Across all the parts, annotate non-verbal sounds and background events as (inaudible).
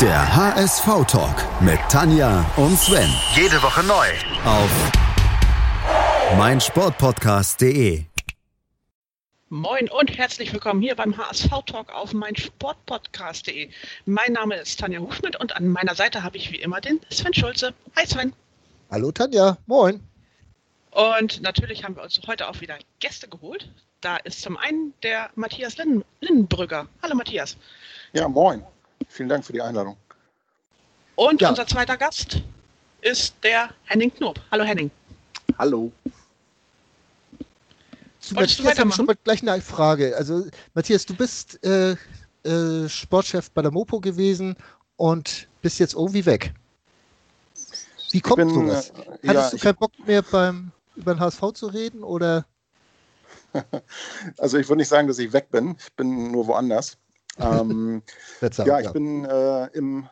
Der HSV-Talk mit Tanja und Sven. Jede Woche neu. Auf meinsportpodcast.de. Moin und herzlich willkommen hier beim HSV-Talk auf meinsportpodcast.de. Mein Name ist Tanja Hufschmidt und an meiner Seite habe ich wie immer den Sven Schulze. Hi Sven. Hallo Tanja, moin. Und natürlich haben wir uns heute auch wieder Gäste geholt. Da ist zum einen der Matthias Linden Lindenbrügger. Hallo Matthias. Ja, moin. Vielen Dank für die Einladung. Und Ja. unser zweiter Gast ist der Henning Knob. Hallo Henning. Hallo. Zu Wolltest Matthias habe ich schon mal gleich eine Frage. Also Matthias, du bist äh, äh, Sportchef bei der Mopo gewesen und bist jetzt irgendwie weg. Wie kommt bin, sowas? äh, Hattest ja, du keinen Bock mehr beim über den HSV zu reden oder? (laughs) Also ich würde nicht sagen, dass ich weg bin. Ich bin nur woanders. Ähm, (laughs) ja, ich bin äh, im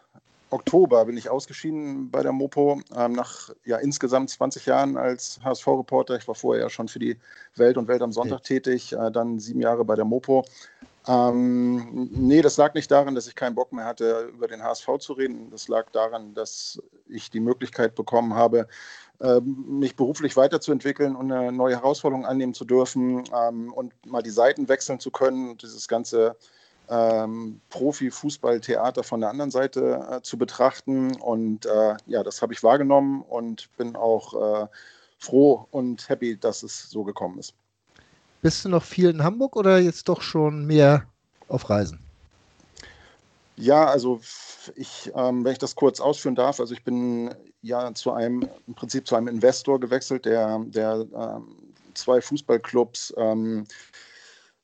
Oktober bin ich ausgeschieden bei der Mopo ähm, nach ja, insgesamt 20 Jahren als HSV-Reporter. Ich war vorher ja schon für die Welt und Welt am Sonntag tätig, äh, dann sieben Jahre bei der Mopo. Ähm, nee, das lag nicht daran, dass ich keinen Bock mehr hatte, über den HSV zu reden. Das lag daran, dass ich die Möglichkeit bekommen habe, ähm, mich beruflich weiterzuentwickeln und eine neue Herausforderung annehmen zu dürfen ähm, und mal die Seiten wechseln zu können und dieses ganze ähm, Profi-Fußball-Theater von der anderen Seite äh, zu betrachten. Und äh, ja, das habe ich wahrgenommen und bin auch äh, froh und happy, dass es so gekommen ist. Bist du noch viel in Hamburg oder jetzt doch schon mehr auf Reisen? Ja, also ich, ähm, wenn ich das kurz ausführen darf, also ich bin ja zu einem, im Prinzip zu einem Investor gewechselt, der, der ähm, zwei Fußballclubs ähm,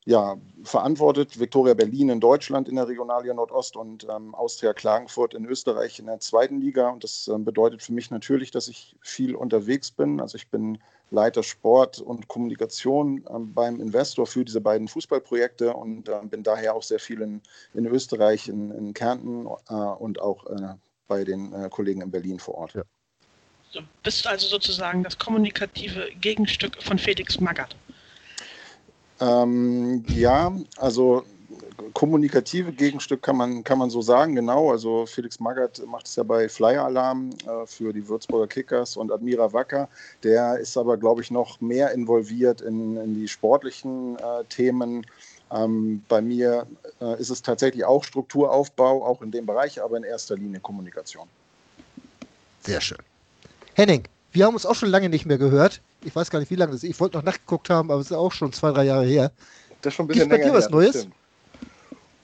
ja, verantwortet. Viktoria Berlin in Deutschland in der Regionalliga Nordost und ähm, Austria Klagenfurt in Österreich in der zweiten Liga. Und das ähm, bedeutet für mich natürlich, dass ich viel unterwegs bin. Also ich bin Leiter Sport und Kommunikation ähm, beim Investor für diese beiden Fußballprojekte und ähm, bin daher auch sehr viel in, in Österreich, in, in Kärnten äh, und auch äh, bei den äh, Kollegen in Berlin vor Ort. Ja. Du bist also sozusagen das kommunikative Gegenstück von Felix Magath. Ähm, ja, also kommunikative Gegenstück kann man, kann man so sagen, genau. Also Felix Magath macht es ja bei Flyer Alarm äh, für die Würzburger Kickers und Admira Wacker. Der ist aber, glaube ich, noch mehr involviert in, in die sportlichen äh, Themen. Ähm, bei mir äh, ist es tatsächlich auch Strukturaufbau, auch in dem Bereich, aber in erster Linie Kommunikation. Sehr schön. Henning, wir haben uns auch schon lange nicht mehr gehört. Ich weiß gar nicht, wie lange das ist. Ich wollte noch nachgeguckt haben, aber es ist auch schon zwei, drei Jahre her. Das ist schon ein Gibt's bisschen bei länger dir was her, das Neues? stimmt.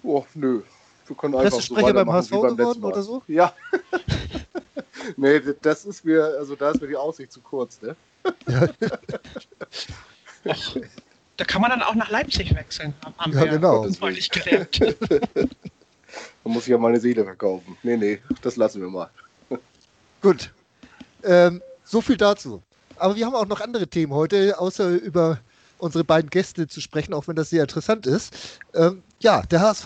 Oh, nö. Wir können einfach so beim HSV beim geworden oder so? (laughs) Ja. (laughs) nee, das ist mir, also da ist mir die Aussicht zu kurz, ne? Och, (laughs) da kann man dann auch nach Leipzig wechseln, haben Ja, genau. neulich gelernt. Da muss ich ja meine Seele verkaufen. Nee, nee, das lassen wir mal. Gut. Ähm, so viel dazu. Aber wir haben auch noch andere Themen heute, außer über unsere beiden Gäste zu sprechen, auch wenn das sehr interessant ist. Ähm, ja, der HSV.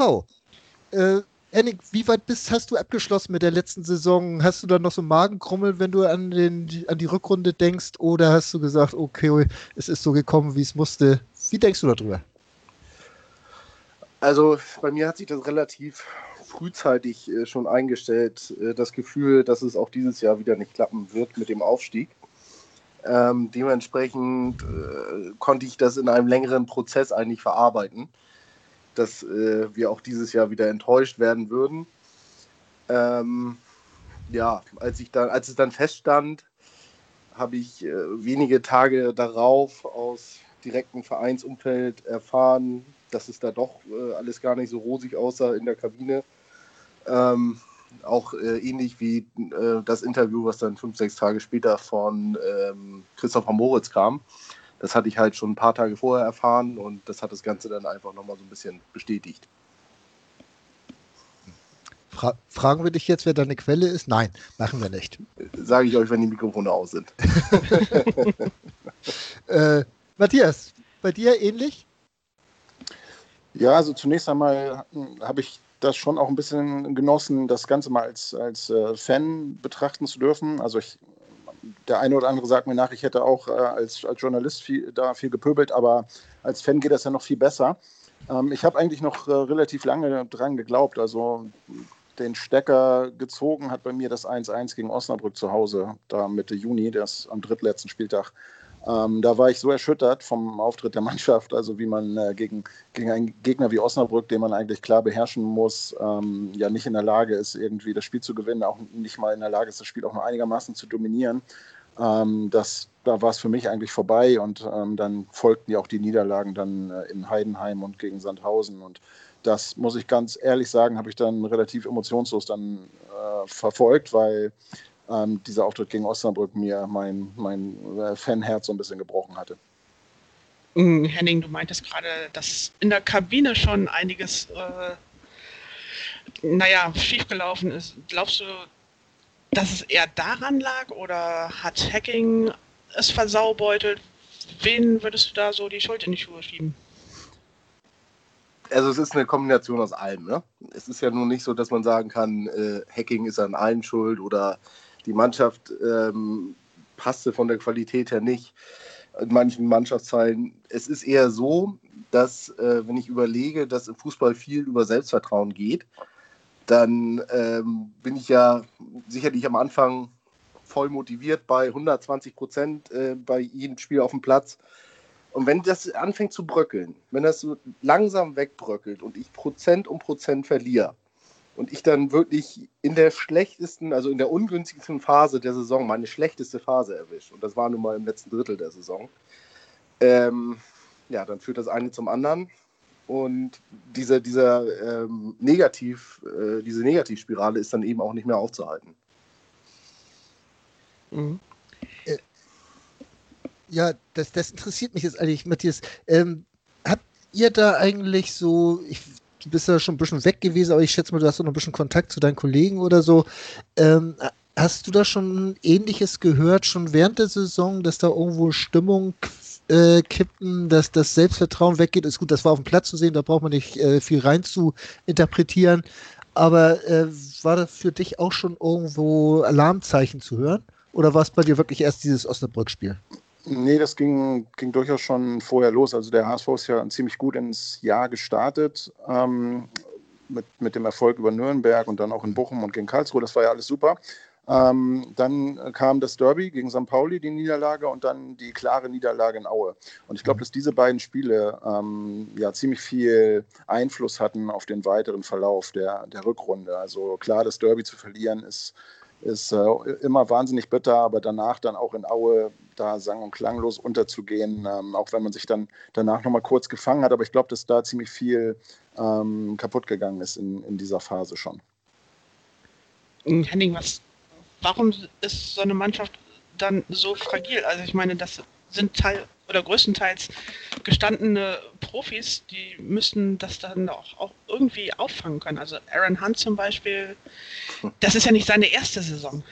Äh, Henning, wie weit bist, hast du abgeschlossen mit der letzten Saison? Hast du da noch so Magenkrummeln, wenn du an, den, an die Rückrunde denkst? Oder hast du gesagt, okay, es ist so gekommen, wie es musste? Wie denkst du darüber? Also bei mir hat sich das relativ frühzeitig äh, schon eingestellt, äh, das Gefühl, dass es auch dieses Jahr wieder nicht klappen wird mit dem Aufstieg. Ähm, dementsprechend äh, konnte ich das in einem längeren Prozess eigentlich verarbeiten, dass äh, wir auch dieses Jahr wieder enttäuscht werden würden. Ähm, ja, als, ich dann, als es dann feststand, habe ich äh, wenige Tage darauf aus direktem Vereinsumfeld erfahren, dass es da doch äh, alles gar nicht so rosig aussah in der Kabine. Ähm, auch äh, ähnlich wie äh, das Interview, was dann fünf, sechs Tage später von ähm, Christopher Moritz kam. Das hatte ich halt schon ein paar Tage vorher erfahren und das hat das Ganze dann einfach nochmal so ein bisschen bestätigt. Fra fragen wir dich jetzt, wer deine Quelle ist? Nein, machen wir nicht. Sage ich euch, wenn die Mikrofone aus sind. (laughs) Äh, Matthias, bei dir ähnlich? Ja, also zunächst einmal hm, habe ich das schon auch ein bisschen genossen, das Ganze mal als, als äh, Fan betrachten zu dürfen. Also ich, der eine oder andere sagt mir nach, ich hätte auch äh, als, als Journalist viel, da viel gepöbelt, aber als Fan geht das ja noch viel besser. Ähm, ich habe eigentlich noch äh, relativ lange dran geglaubt. Also den Stecker gezogen hat bei mir das 1-1 gegen Osnabrück zu Hause, da Mitte Juni, das am drittletzten Spieltag. Ähm, da war ich so erschüttert vom Auftritt der Mannschaft, also wie man äh, gegen, gegen einen Gegner wie Osnabrück, den man eigentlich klar beherrschen muss, ähm, ja nicht in der Lage ist, irgendwie das Spiel zu gewinnen, auch nicht mal in der Lage ist, das Spiel auch nur einigermaßen zu dominieren. Ähm, das, da war es für mich eigentlich vorbei und ähm, dann folgten ja auch die Niederlagen dann äh, in Heidenheim und gegen Sandhausen und das muss ich ganz ehrlich sagen, habe ich dann relativ emotionslos dann äh, verfolgt, weil ähm, dieser Auftritt gegen Osnabrück mir mein, mein äh, Fanherz so ein bisschen gebrochen hatte. Mm, Henning, du meintest gerade, dass in der Kabine schon einiges, äh, naja, schiefgelaufen ist. Glaubst du, dass es eher daran lag oder hat Hacking es versaubeutelt? Wen würdest du da so die Schuld in die Schuhe schieben? Also es ist eine Kombination aus allem. Ne? Es ist ja nun nicht so, dass man sagen kann, äh, Hacking ist an allen schuld oder die Mannschaft ähm, passte von der Qualität her nicht. In manchen Mannschaftsteilen. Es ist eher so, dass, äh, wenn ich überlege, dass im Fußball viel über Selbstvertrauen geht, dann ähm, bin ich ja sicherlich am Anfang voll motiviert bei 120 Prozent äh, bei jedem Spiel auf dem Platz. Und wenn das anfängt zu bröckeln, wenn das so langsam wegbröckelt und ich Prozent um Prozent verliere, und ich dann wirklich in der schlechtesten, also in der ungünstigsten Phase der Saison meine schlechteste Phase erwische, und das war nun mal im letzten Drittel der Saison, ähm, ja, dann führt das eine zum anderen. Und diese, dieser ähm, Negativ, äh, diese Negativspirale ist dann eben auch nicht mehr aufzuhalten. Mhm. Äh, ja, das, das interessiert mich jetzt eigentlich, Matthias. Ähm, habt ihr da eigentlich so, ich du bist ja schon ein bisschen weg gewesen, aber ich schätze mal, du hast noch ein bisschen Kontakt zu deinen Kollegen oder so. Ähm, hast du da schon Ähnliches gehört, schon während der Saison, dass da irgendwo Stimmung äh, kippen, dass das Selbstvertrauen weggeht? Ist gut, das war auf dem Platz zu sehen, da braucht man nicht äh, viel rein zu interpretieren. Aber äh, war das für dich auch schon irgendwo Alarmzeichen zu hören? Oder war es bei dir wirklich erst dieses Osnabrück-Spiel? Nee, das ging, ging durchaus schon vorher los. Also der HSV ist ja ziemlich gut ins Jahr gestartet ähm, mit, mit dem Erfolg über Nürnberg und dann auch in Bochum und gegen Karlsruhe. Das war ja alles super. Ähm, dann kam das Derby gegen St. Pauli, die Niederlage, und dann die klare Niederlage in Aue. Und ich glaube, dass diese beiden Spiele ähm, ja ziemlich viel Einfluss hatten auf den weiteren Verlauf der, der Rückrunde. Also klar, das Derby zu verlieren ist ist äh, immer wahnsinnig bitter, aber danach dann auch in Aue da sang- und klanglos unterzugehen, ähm, auch wenn man sich dann danach nochmal kurz gefangen hat. Aber ich glaube, dass da ziemlich viel ähm, kaputt gegangen ist in, in dieser Phase schon. Henning, was, warum ist so eine Mannschaft dann so fragil? Also ich meine, das sind Teil oder größtenteils gestandene Profis, die müssten das dann auch, auch irgendwie auffangen können. Also Aaron Hunt zum Beispiel, das ist ja nicht seine erste Saison.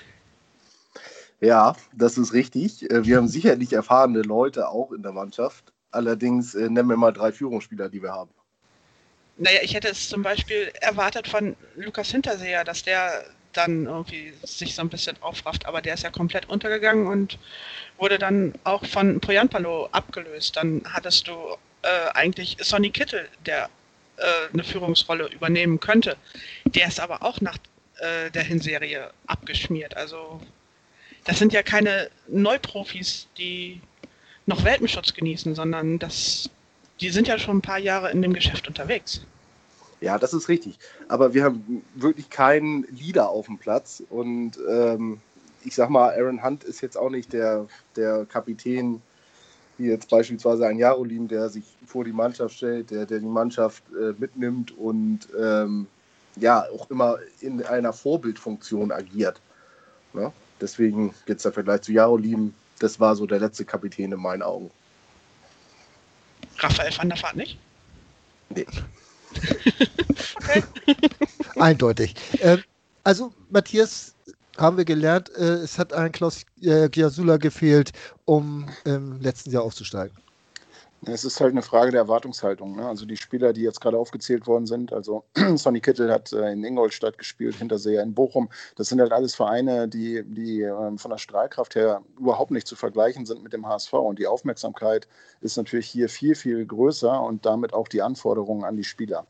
Ja, das ist richtig. Äh, wir haben sicherlich erfahrene Leute auch in der Mannschaft. Allerdings äh, nennen wir mal drei Führungsspieler, die wir haben. Naja, ich hätte es zum Beispiel erwartet von Lukas Hinterseher, dass der dann irgendwie sich so ein bisschen aufrafft, aber der ist ja komplett untergegangen und wurde dann auch von Poyanpalo abgelöst. Dann hattest du äh, eigentlich Sonny Kittel, der äh, eine Führungsrolle übernehmen könnte. Der ist aber auch nach äh, der Hinserie abgeschmiert. Also das sind ja keine Neuprofis, die noch Welpenschutz genießen, sondern das, die sind ja schon ein paar Jahre in dem Geschäft unterwegs. Ja, das ist richtig. Aber wir haben wirklich keinen Leader auf dem Platz. Und ähm, ich sag mal, Aaron Hunt ist jetzt auch nicht der, der Kapitän, wie jetzt beispielsweise ein Jarolim, der sich vor die Mannschaft stellt, der, der die Mannschaft äh, mitnimmt und ähm, ja, auch immer in einer Vorbildfunktion agiert. Ne? Deswegen es der Vergleich zu Jarolim, das war so der letzte Kapitän in meinen Augen. Raphael van der Vaart nicht? Nee. (laughs) Eindeutig. Äh, also, Matthias, haben wir gelernt, äh, es hat ein Klaus äh, Giasula gefehlt, um im letzten Jahr aufzusteigen. Es ist halt eine Frage der Erwartungshaltung. Ne? Also die Spieler, die jetzt gerade aufgezählt worden sind, also (clears throat) Sonny Kittel hat äh, in Ingolstadt gespielt, Hinterseher in Bochum. Das sind halt alles Vereine, die, die ähm, von der Strahlkraft her überhaupt nicht zu vergleichen sind mit dem HSV. Und die Aufmerksamkeit ist natürlich hier viel, viel größer und damit auch die Anforderungen an die Spieler.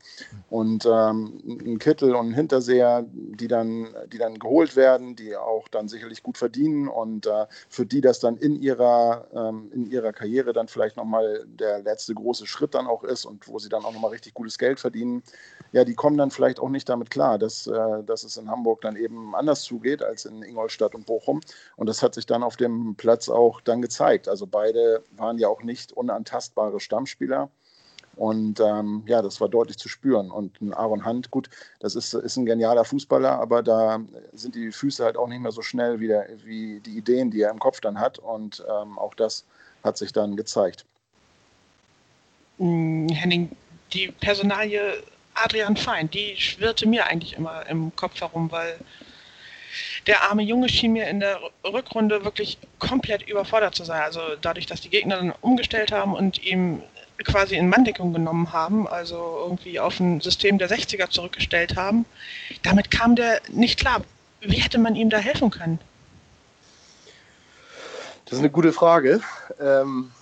Und ähm, ein Kittel und ein Hinterseher, die, dann, die dann geholt werden, die auch dann sicherlich gut verdienen und äh, für die das dann in ihrer, ähm, in ihrer Karriere dann vielleicht nochmal der letzte große Schritt dann auch ist und wo sie dann auch nochmal richtig gutes Geld verdienen, ja, die kommen dann vielleicht auch nicht damit klar, dass, äh, dass es in Hamburg dann eben anders zugeht als in Ingolstadt und Bochum. Und das hat sich dann auf dem Platz auch dann gezeigt. Also beide waren ja auch nicht unantastbare Stammspieler. Und ähm, ja, das war deutlich zu spüren. Und ein Aaron Hunt, gut, das ist, ist ein genialer Fußballer, aber da sind die Füße halt auch nicht mehr so schnell wie, der, wie die Ideen, die er im Kopf dann hat. Und ähm, auch das hat sich dann gezeigt. Hm, Henning, die Personalie Adrian Fein, die schwirrte mir eigentlich immer im Kopf herum, weil der arme Junge schien mir in der Rückrunde wirklich komplett überfordert zu sein. Also dadurch, dass die Gegner dann umgestellt haben und ihm quasi in Manndeckung genommen haben, also irgendwie auf ein System der 60er zurückgestellt haben. Damit kam der nicht klar. Wie hätte man ihm da helfen können? Das ist eine gute Frage. Ähm,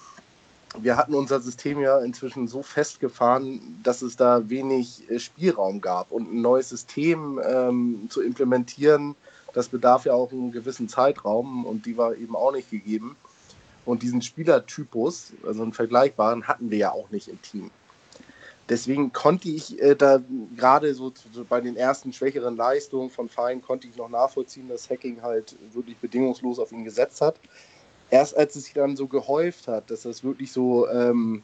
wir hatten unser System ja inzwischen so festgefahren, dass es da wenig äh, Spielraum gab. Und ein neues System ähm, zu implementieren, das bedarf ja auch einen gewissen Zeitraum und die war eben auch nicht gegeben. Und diesen Spielertypus, also einen vergleichbaren, hatten wir ja auch nicht im Team. Deswegen konnte ich äh, da gerade so, so, bei den ersten schwächeren Leistungen von Fein konnte ich noch nachvollziehen, dass Hacking halt wirklich bedingungslos auf ihn gesetzt hat. Erst als es sich dann so gehäuft hat, dass das wirklich so, ähm,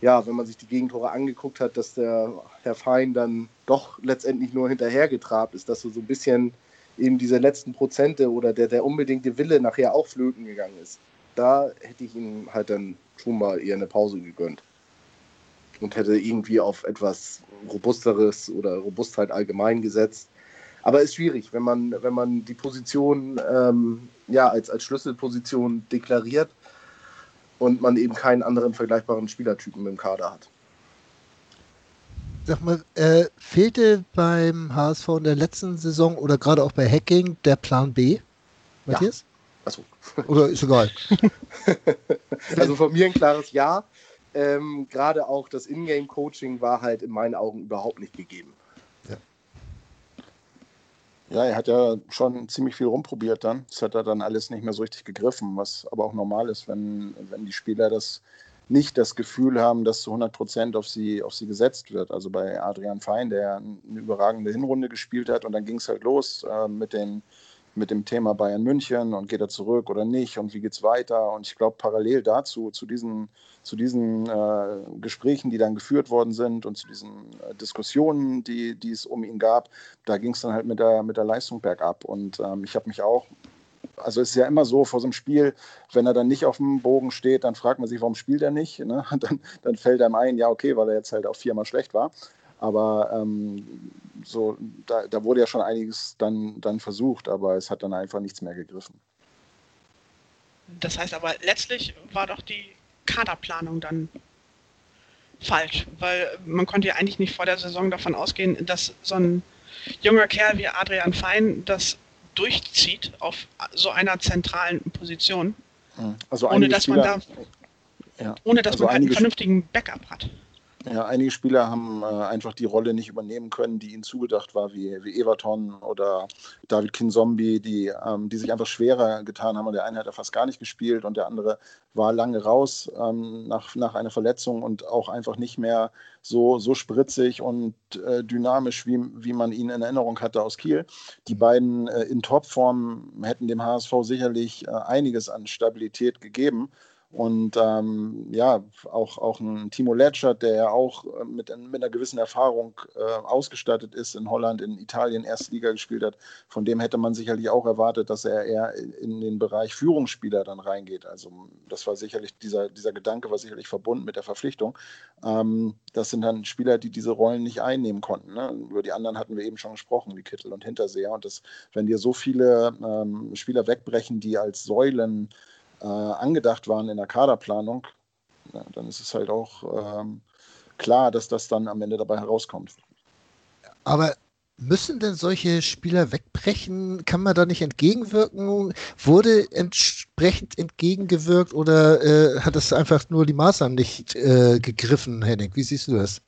ja, wenn man sich die Gegentore angeguckt hat, dass der Herr Fein dann doch letztendlich nur hinterhergetrabt ist, dass so, so ein bisschen eben diese letzten Prozente oder der, der unbedingte Wille nachher auch flöten gegangen ist da hätte ich ihm halt dann schon mal eher eine Pause gegönnt. Und hätte irgendwie auf etwas Robusteres oder Robustheit allgemein gesetzt. Aber ist schwierig, wenn man, wenn man die Position ähm, ja, als, als Schlüsselposition deklariert und man eben keinen anderen vergleichbaren Spielertypen im Kader hat. Sag mal, äh, fehlte beim HSV in der letzten Saison oder gerade auch bei Hacking der Plan B, Matthias? Achso. (laughs) Oder ist egal. (laughs) also von mir ein klares Ja. Ähm, Gerade auch das Ingame-Coaching war halt in meinen Augen überhaupt nicht gegeben. Ja. er hat ja schon ziemlich viel rumprobiert dann. Das hat er dann alles nicht mehr so richtig gegriffen, was aber auch normal ist, wenn, wenn die Spieler das nicht das Gefühl haben, dass zu 100 Prozent auf sie, auf sie gesetzt wird. Also bei Adrian Fein, der eine überragende Hinrunde gespielt hat und dann ging es halt los äh, mit den mit dem Thema Bayern München und geht er zurück oder nicht und wie geht es weiter. Und ich glaube, parallel dazu, zu diesen, zu diesen äh, Gesprächen, die dann geführt worden sind und zu diesen äh, Diskussionen, die, die es um ihn gab, da ging es dann halt mit der, mit der Leistung bergab. Und ähm, ich habe mich auch also es ist ja immer so vor so einem Spiel, wenn er dann nicht auf dem Bogen steht, dann fragt man sich, warum spielt er nicht? Ne? (laughs) Dann, dann, fällt einem ein, ja, okay, weil er jetzt halt auch viermal schlecht war. Aber ähm, so, da, da, wurde ja schon einiges dann, dann versucht, aber es hat dann einfach nichts mehr gegriffen. Das heißt aber, letztlich war doch die Kaderplanung dann falsch, weil man konnte ja eigentlich nicht vor der Saison davon ausgehen, dass so ein junger Kerl wie Adrian Fein das durchzieht auf so einer zentralen Position, hm. also ohne dass man da, ja. ohne dass also man halt einen vernünftigen Backup hat. Ja, einige Spieler haben äh, einfach die Rolle nicht übernehmen können, die ihnen zugedacht war, wie, wie Everton oder David Kinzombie, die, ähm, die sich einfach schwerer getan haben. Und der eine hat ja fast gar nicht gespielt und der andere war lange raus ähm, nach, nach einer Verletzung und auch einfach nicht mehr so, so spritzig und äh, dynamisch, wie, wie man ihn in Erinnerung hatte aus Kiel. Die beiden äh, in Topform hätten dem HSV sicherlich äh, einiges an Stabilität gegeben. Und ähm, ja, auch, auch ein Timo Letschert, der ja auch äh, mit, mit einer gewissen Erfahrung äh, ausgestattet ist, in Holland, in Italien erste Liga gespielt hat, von dem hätte man sicherlich auch erwartet, dass er eher in den Bereich Führungsspieler dann reingeht. Also das war sicherlich, dieser, dieser Gedanke war sicherlich verbunden mit der Verpflichtung. Ähm, das sind dann Spieler, die diese Rollen nicht einnehmen konnten. Ne? Über die anderen hatten wir eben schon gesprochen, wie Kittel und Hinterseher. Und das, wenn dir so viele ähm, Spieler wegbrechen, die als Säulen äh, angedacht waren in der Kaderplanung, ja, dann ist es halt auch ähm, klar, dass das dann am Ende dabei herauskommt. Aber müssen denn solche Spieler wegbrechen? Kann man da nicht entgegenwirken? Wurde entsprechend entgegengewirkt oder äh, hat es einfach nur die Maßnahmen nicht äh, gegriffen, Henning? Wie siehst du das?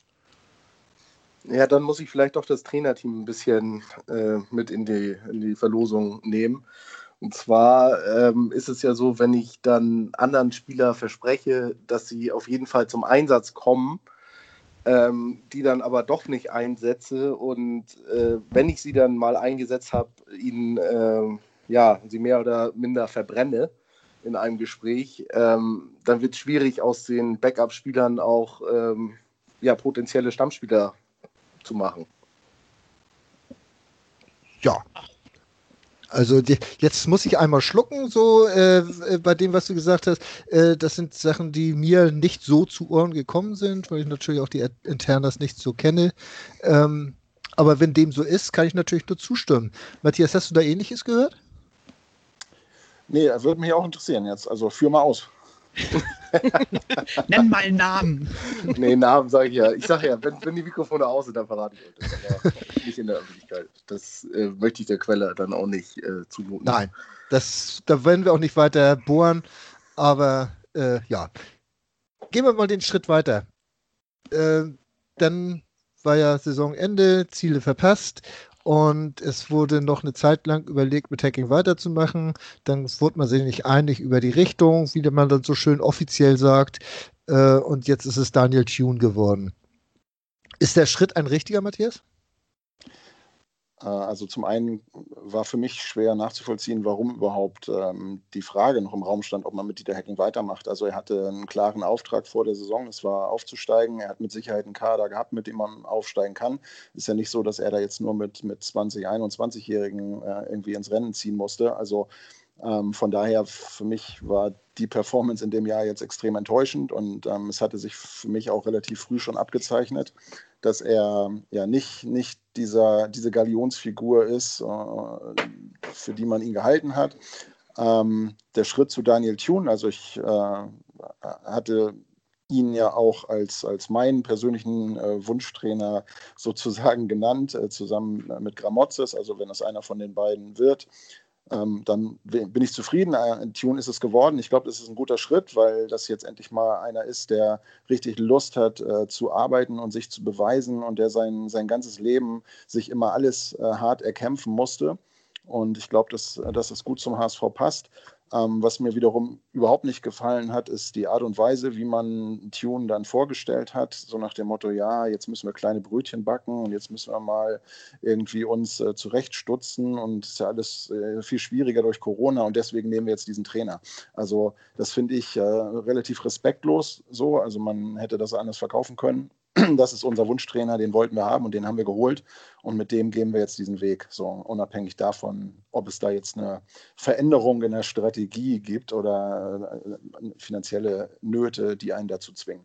Ja, dann muss ich vielleicht doch das Trainerteam ein bisschen äh, mit in die, in die Verlosung nehmen. Und zwar ähm, ist es ja so, wenn ich dann anderen Spieler verspreche, dass sie auf jeden Fall zum Einsatz kommen, ähm, die dann aber doch nicht einsetze und äh, wenn ich sie dann mal eingesetzt habe, ihnen äh, ja, sie mehr oder minder verbrenne in einem Gespräch, ähm, dann wird es schwierig aus den Backup-Spielern auch ähm, ja, potenzielle Stammspieler zu machen. Ja. Also die, jetzt muss ich einmal schlucken, so äh, bei dem, was du gesagt hast. Äh, das sind Sachen, die mir nicht so zu Ohren gekommen sind, weil ich natürlich auch die Internas nicht so kenne. Ähm, aber wenn dem so ist, kann ich natürlich nur zustimmen. Matthias, hast du da ähnliches gehört? Nee, würde mich auch interessieren jetzt. Also führ mal aus. (laughs) Nenn mal einen Namen. Nee, Namen sage ich ja. Ich sage ja, wenn, wenn die Mikrofone aus sind, dann verrate ich euch das. Aber nicht in der Öffentlichkeit. Das äh, möchte ich der Quelle dann auch nicht äh, zumuten. Nein, das, da werden wir auch nicht weiter bohren. Aber äh, ja, gehen wir mal den Schritt weiter. Äh, dann war ja Saisonende, Ziele verpasst und es wurde noch eine Zeit lang überlegt, mit Hacking weiterzumachen. Dann wurde man sich nicht einig über die Richtung, wie man dann so schön offiziell sagt. Äh, und jetzt ist es Daniel Tune geworden. Ist der Schritt ein richtiger, Matthias? Äh, also zum einen war für mich schwer nachzuvollziehen, warum überhaupt ähm, die Frage noch im Raum stand, ob man mit Dieter Hecking weitermacht. Also er hatte einen klaren Auftrag vor der Saison, es war aufzusteigen. Er hat mit Sicherheit einen Kader gehabt, mit dem man aufsteigen kann. Ist ja nicht so, dass er da jetzt nur mit, mit 20, 21-Jährigen äh, irgendwie ins Rennen ziehen musste. Also ähm, von daher, für mich war die Performance in dem Jahr jetzt extrem enttäuschend und ähm, es hatte sich für mich auch relativ früh schon abgezeichnet, dass er ja nicht, nicht dieser, diese Galionsfigur ist, äh, für die man ihn gehalten hat. Ähm, der Schritt zu Daniel Thune, also ich äh, hatte ihn ja auch als, als meinen persönlichen äh, Wunschtrainer sozusagen genannt, äh, zusammen mit Gramozis. Also wenn es einer von den beiden wird, ähm, dann bin ich zufrieden. Ein äh, Tune ist es geworden. Ich glaube, das ist ein guter Schritt, weil das jetzt endlich mal einer ist, der richtig Lust hat äh, zu arbeiten und sich zu beweisen und der sein, sein ganzes Leben sich immer alles äh, hart erkämpfen musste. Und ich glaube, dass, dass es gut zum HSV passt. Ähm, was mir wiederum überhaupt nicht gefallen hat, ist die Art und Weise, wie man Tune dann vorgestellt hat. So nach dem Motto, ja, jetzt müssen wir kleine Brötchen backen und jetzt müssen wir mal irgendwie uns äh, zurechtstutzen und es ist ja alles äh, viel schwieriger durch Corona und deswegen nehmen wir jetzt diesen Trainer. Also das finde ich äh, relativ respektlos so. Also man hätte das anders verkaufen können. (clears throat) das ist unser Wunschtrainer, den wollten wir haben und den haben wir geholt. Und mit dem gehen wir jetzt diesen Weg. So unabhängig davon, ob es da jetzt eine Veränderung in der Strategie gibt oder äh, finanzielle Nöte, die einen dazu zwingen.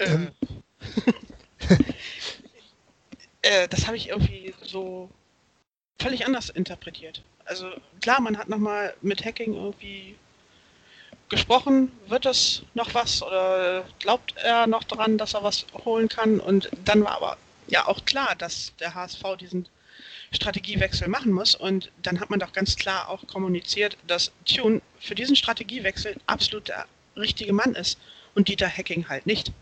Ähm. (laughs) äh, das habe ich irgendwie so völlig anders interpretiert. Also klar, man hat nochmal mit Hacking irgendwie gesprochen, wird es noch was oder glaubt er noch daran, dass er was holen kann? Und dann war aber ja auch klar, dass der HSV diesen Strategiewechsel machen muss. Und dann hat man doch ganz klar auch kommuniziert, dass Tune für diesen Strategiewechsel absolut der richtige Mann ist und Dieter Hacking halt nicht.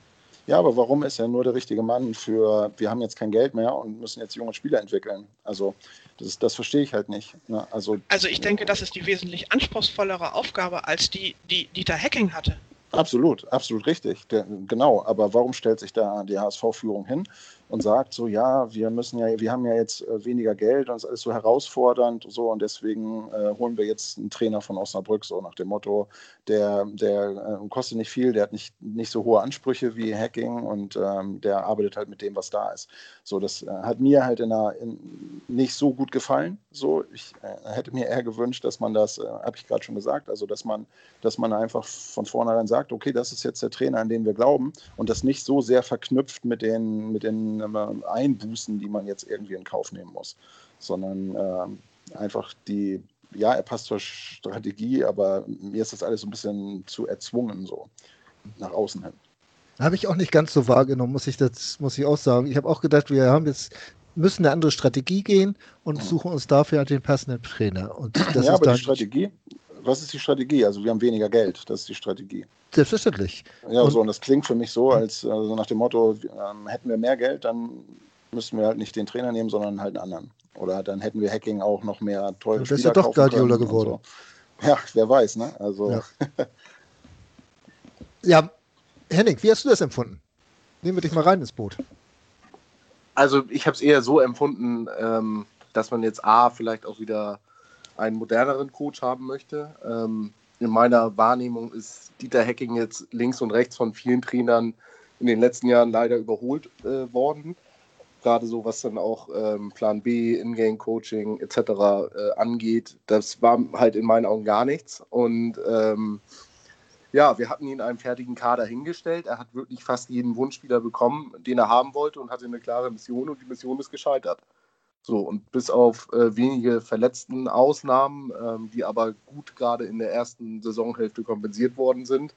Ja, aber warum ist er nur der richtige Mann für, wir haben jetzt kein Geld mehr und müssen jetzt junge Spieler entwickeln? Also das, das verstehe ich halt nicht. Ne? Also, also ich denke, das ist die wesentlich anspruchsvollere Aufgabe als die, die Dieter Hacking hatte. Absolut, absolut richtig. Der, genau, aber warum stellt sich da die HSV-Führung hin und sagt so, ja, wir müssen ja, wir haben ja jetzt äh, weniger Geld und es ist alles so herausfordernd so und deswegen äh, holen wir jetzt einen Trainer von Osnabrück, so nach dem Motto, der, der äh, kostet nicht viel, der hat nicht, nicht so hohe Ansprüche wie Hacking und ähm, der arbeitet halt mit dem, was da ist. So, das äh, hat mir halt in einer, in, nicht so gut gefallen. So, ich äh, hätte mir eher gewünscht, dass man das, äh, habe ich gerade schon gesagt, also dass man, dass man einfach von vornherein sagt, okay, das ist jetzt der Trainer, an den wir glauben und das nicht so sehr verknüpft mit den, mit den Einbußen, die man jetzt irgendwie in Kauf nehmen muss, sondern äh, einfach die, ja, er passt zur Strategie, aber mir ist das alles so ein bisschen zu erzwungen, so nach außen hin. Habe ich auch nicht ganz so wahrgenommen, muss ich das, muss ich auch sagen. Ich habe auch gedacht, wir haben jetzt müssen eine andere Strategie gehen und mhm. suchen uns dafür halt den passenden Trainer. Und das ja, ist aber die Strategie, was ist die Strategie? Also wir haben weniger Geld, das ist die Strategie. Selbstverständlich. Ja, und, so, und das klingt für mich so, als also nach dem Motto, ähm, hätten wir mehr Geld, dann müssten wir halt nicht den Trainer nehmen, sondern halt einen anderen. Oder dann hätten wir Hacking auch noch mehr teure das Spieler ist ja doch Guardiola geworden. So. Ja, wer weiß, ne? Also. Ja. (laughs) ja, Henning, wie hast du das empfunden? Nehmen wir dich mal rein ins Boot. Also ich habe es eher so empfunden, ähm, dass man jetzt A, vielleicht auch wieder einen moderneren Coach haben möchte. Ähm, in meiner Wahrnehmung ist Dieter Hacking jetzt links und rechts von vielen Trainern in den letzten Jahren leider überholt äh, worden. Gerade so, was dann auch ähm, Plan B, Ingame-Coaching etc. Äh, angeht. Das war halt in meinen Augen gar nichts. Und ähm, ja, wir hatten ihn einen fertigen Kader hingestellt. Er hat wirklich fast jeden Wunschspieler bekommen, den er haben wollte und hatte eine klare Mission und die Mission ist gescheitert. So, und bis auf äh, wenige verletzten Ausnahmen, ähm, die aber gut gerade in der ersten Saisonhälfte kompensiert worden sind,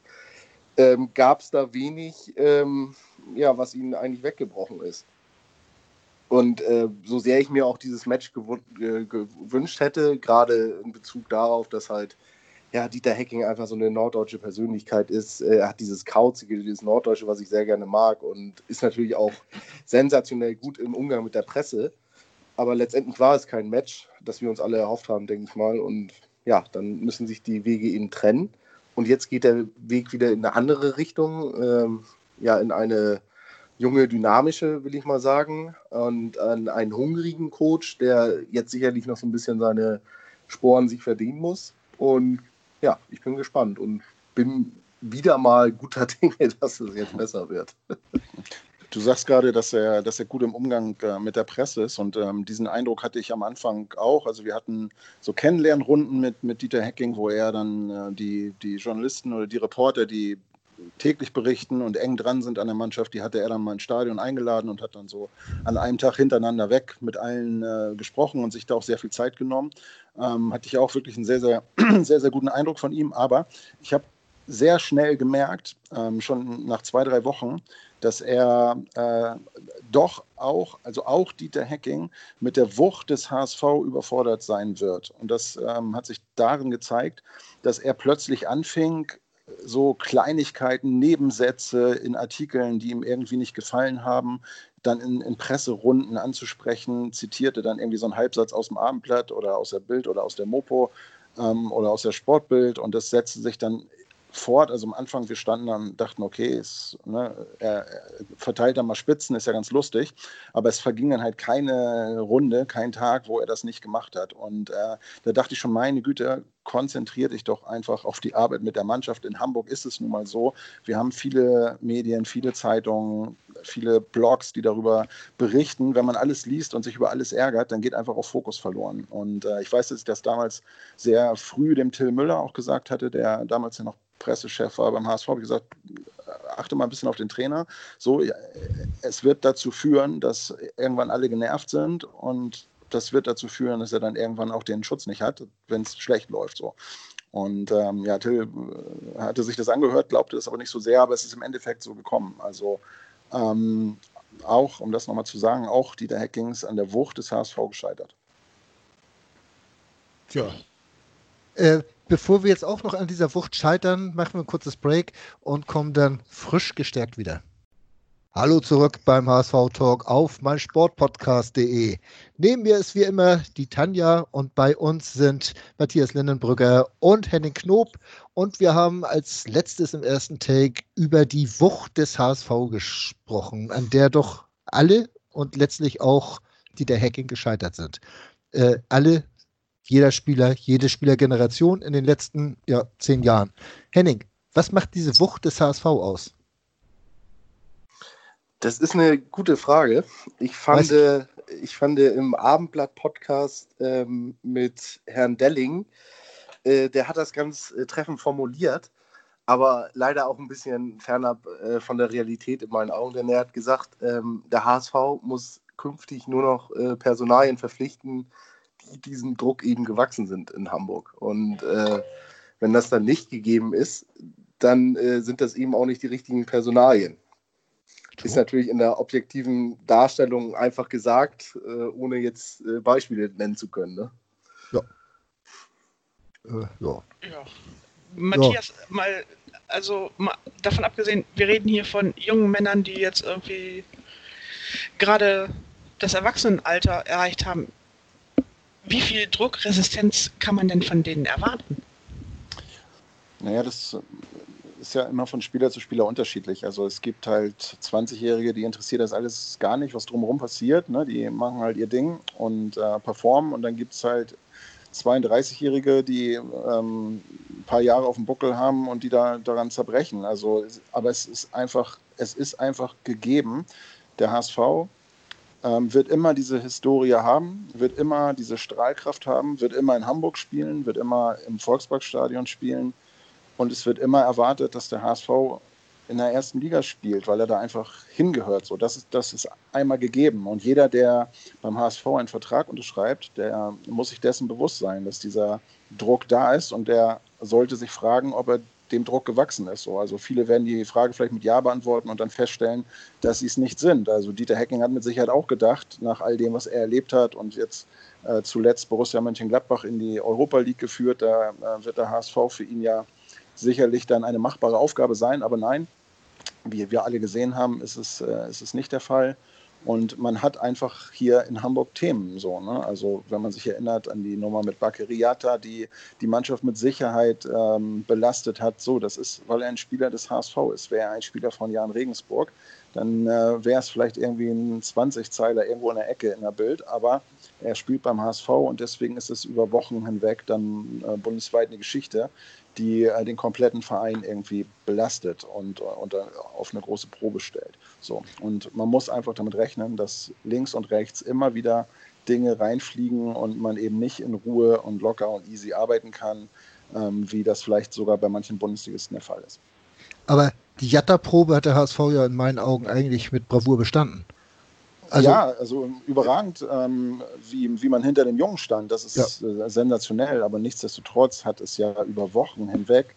ähm, gab es da wenig, ähm, ja, was ihnen eigentlich weggebrochen ist. Und äh, so sehr ich mir auch dieses Match äh, gewünscht hätte, gerade in Bezug darauf, dass halt ja, Dieter Hecking einfach so eine norddeutsche Persönlichkeit ist. Äh, er hat dieses Kauzige, dieses Norddeutsche, was ich sehr gerne mag und ist natürlich auch sensationell gut im Umgang mit der Presse. Aber letztendlich war es kein Match, das wir uns alle erhofft haben, denke ich mal. Und ja, dann müssen sich die Wege eben trennen. Und jetzt geht der Weg wieder in eine andere Richtung, ähm, ja, in eine junge, dynamische, will ich mal sagen. Und an einen hungrigen Coach, der jetzt sicherlich noch so ein bisschen seine Sporen sich verdienen muss. Und ja, ich bin gespannt und bin wieder mal guter (laughs) Dinge, dass es jetzt besser wird. (laughs) Du sagst gerade, dass er, dass er gut im Umgang äh, mit der Presse ist und ähm, diesen Eindruck hatte ich am Anfang auch. Also wir hatten so Kennenlernrunden mit, mit Dieter Hecking, wo er dann äh, die, die Journalisten oder die Reporter, die täglich berichten und eng dran sind an der Mannschaft, die hatte er dann mal ins Stadion eingeladen und hat dann so an einem Tag hintereinander weg mit allen äh, gesprochen und sich da auch sehr viel Zeit genommen. Ähm, hatte ich auch wirklich einen sehr, sehr, (clears throat) sehr, sehr guten Eindruck von ihm. Aber ich habe sehr schnell gemerkt, ähm, schon nach zwei, drei Wochen, dass er äh, doch auch, also auch Dieter Hecking, mit der Wucht des HSV überfordert sein wird. Und das ähm, hat sich darin gezeigt, dass er plötzlich anfing, so Kleinigkeiten, Nebensätze in Artikeln, die ihm irgendwie nicht gefallen haben, dann in, in, Presserunden anzusprechen, zitierte dann irgendwie so einen Halbsatz aus dem Abendblatt oder aus der Bild oder aus der Mopo ähm, oder aus der Sportbild und das setzte sich dann fort. Also am Anfang, wir standen dann, dachten, okay, es, ne, er, verteilt dann mal Spitzen, ist ja ganz lustig. Aber es verging dann halt keine Runde, kein Tag, wo er das nicht gemacht hat. Und äh, da dachte ich schon, meine Güte, konzentriere dich doch einfach auf die Arbeit mit der Mannschaft. In Hamburg ist es nun mal so. Wir haben viele Medien, viele Zeitungen, viele Blogs, die darüber berichten. Wenn man alles liest und sich über alles ärgert, dann geht einfach auch Fokus verloren. Und äh, ich weiß, dass ich das damals sehr früh dem Till Müller auch gesagt hatte, der damals ja noch Pressechef war beim HSV, habe ich gesagt, achte mal ein bisschen auf den Trainer. So, es wird dazu führen, dass irgendwann alle genervt sind und das wird dazu führen, dass er dann irgendwann auch den Schutz nicht hat, wenn es schlecht läuft. So. Und ähm, ja, Till äh, hatte sich das angehört, glaubte es aber nicht so sehr, aber es ist im Endeffekt so gekommen. Also ähm, auch, um das nochmal zu sagen, auch Dieter Hackings an der Wucht des HSV gescheitert. Tja. Äh, bevor wir jetzt auch noch an dieser Wucht scheitern, machen wir ein kurzes Break und kommen dann frisch gestärkt wieder. Hallo zurück beim HSV Talk auf meinsportpodcast.de. Neben mir ist wie immer die Tanja und bei uns sind Matthias Lindenbrücker und Henning Knob. Und wir haben als letztes im ersten Take über die Wucht des HSV gesprochen, an der doch alle und letztlich auch die der Hacking gescheitert sind. Äh, alle jeder Spieler, jede Spielergeneration in den letzten ja, zehn Jahren. Henning, was macht diese Wucht des HSV aus? Das ist eine gute Frage. Ich fand, weißt ich fand im Abendblatt-Podcast ähm, mit Herrn Delling, äh, der hat das ganz äh, treffend formuliert, aber leider auch ein bisschen fernab äh, von der Realität in meinen Augen, denn er hat gesagt, ähm, der HSV muss künftig nur noch äh, Personalien verpflichten, die diesem Druck eben gewachsen sind in Hamburg. Und äh, wenn das dann nicht gegeben ist, dann äh, sind das eben auch nicht die richtigen Personalien. Ist natürlich in der objektiven Darstellung einfach gesagt, äh, ohne jetzt äh, Beispiele nennen zu können. Ne? Ja. Äh, ja. ja. Matthias, ja. mal, also mal davon abgesehen, wir reden hier von jungen Männern, die jetzt irgendwie gerade das Erwachsenenalter erreicht haben. Wie viel Druckresistenz kann man denn von denen erwarten? Naja, das ist ja immer von Spieler zu Spieler unterschiedlich. Also es gibt halt 20-Jährige, die interessiert das alles gar nicht, was drumherum passiert. Ne? Die machen halt ihr Ding und äh, performen. Und dann gibt es halt 32-Jährige, die ähm, ein paar Jahre auf dem Buckel haben und die da daran zerbrechen. Also, aber es ist einfach, es ist einfach gegeben. Der HSV ähm, wird immer diese Historie haben, wird immer diese Strahlkraft haben, wird immer in Hamburg spielen, wird immer im Volksparkstadion spielen und es wird immer erwartet, dass der HSV in der ersten Liga spielt, weil er da einfach hingehört. So, das ist, das ist einmal gegeben. Und jeder, der beim HSV einen Vertrag unterschreibt, der muss sich dessen bewusst sein, dass dieser Druck da ist und der sollte sich fragen, ob er dem Druck gewachsen ist. So, also viele werden die Frage vielleicht mit Ja beantworten und dann feststellen, dass sie es nicht sind. Also Dieter Hecking hat mit Sicherheit auch gedacht, nach all dem, was er erlebt hat und jetzt äh, zuletzt Borussia Mönchengladbach in die Europa League geführt, da äh, wird der HSV für ihn ja sicherlich dann eine machbare Aufgabe sein. Aber nein, wie wir alle gesehen haben, ist es, äh, ist es nicht der Fall. Und man hat einfach hier in Hamburg Themen so. Ne? Also wenn man sich erinnert an die Nummer mit Bakeriata, die die Mannschaft mit Sicherheit ähm, belastet hat. So, das ist, weil er ein Spieler des HSV ist. Wäre er ein Spieler von Jan Regensburg, dann äh, wäre es vielleicht irgendwie ein 20-Zeiler irgendwo in der Ecke in der Bild. Aber er spielt beim HSV und deswegen ist es über Wochen hinweg dann äh, bundesweit eine Geschichte, die äh, den kompletten Verein irgendwie belastet und, und äh, auf eine große Probe stellt. So. Und man muss einfach damit rechnen, dass links und rechts immer wieder Dinge reinfliegen und man eben nicht in Ruhe und locker und easy arbeiten kann, ähm, wie das vielleicht sogar bei manchen Bundesligisten der Fall ist. Aber die Jatta-Probe hat der HSV ja in meinen Augen eigentlich mit Bravour bestanden. Also, ja, also überragend, ähm, wie, wie man hinter dem Jungen stand. Das ist ja. Äh, sensationell, aber nichtsdestotrotz hat es ja über Wochen hinweg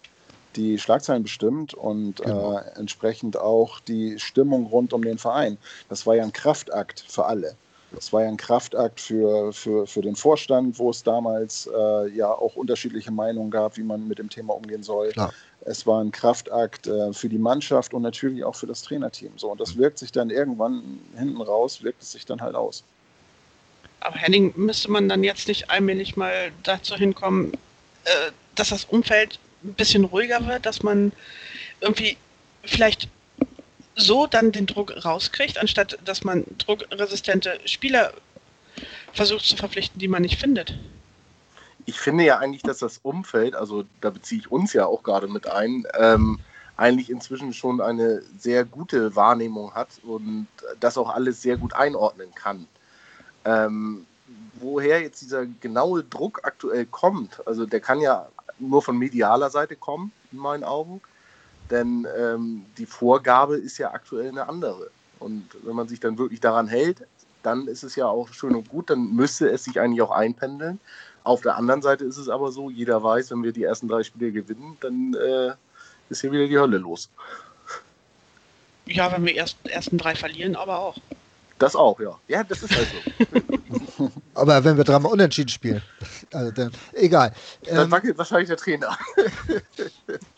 die Schlagzeilen bestimmt und genau. äh, entsprechend auch die Stimmung rund um den Verein. Das war ja ein Kraftakt für alle. Das war ja ein Kraftakt für, für, für den Vorstand, wo es damals äh, ja auch unterschiedliche Meinungen gab, wie man mit dem Thema umgehen soll. Klar. Es war ein Kraftakt äh, für die Mannschaft und natürlich auch für das Trainerteam. So, und das wirkt sich dann irgendwann hinten raus, wirkt es sich dann halt aus. Aber Henning, müsste man dann jetzt nicht allmählich mal dazu hinkommen, äh, dass das Umfeld ein bisschen ruhiger wird, dass man irgendwie vielleicht so dann den Druck rauskriegt, anstatt dass man druckresistente Spieler versucht zu verpflichten, die man nicht findet. Ich finde ja eigentlich, dass das Umfeld, also da beziehe ich uns ja auch gerade mit ein, ähm, eigentlich inzwischen schon eine sehr gute Wahrnehmung hat und das auch alles sehr gut einordnen kann. Ähm, woher jetzt dieser genaue Druck aktuell kommt, also der kann ja nur von medialer Seite kommen, in meinen Augen. Denn ähm, die Vorgabe ist ja aktuell eine andere. Und wenn man sich dann wirklich daran hält, dann ist es ja auch schön und gut, dann müsste es sich eigentlich auch einpendeln. Auf der anderen Seite ist es aber so, jeder weiß, wenn wir die ersten drei Spiele gewinnen, dann äh, ist hier wieder die Hölle los. Ja, wenn wir erst ersten drei verlieren, aber auch. Das auch, ja. Ja, das ist halt so. (laughs) aber wenn wir dreimal unentschieden spielen, also dann, egal. Dann ähm, wackelt wahrscheinlich der Trainer.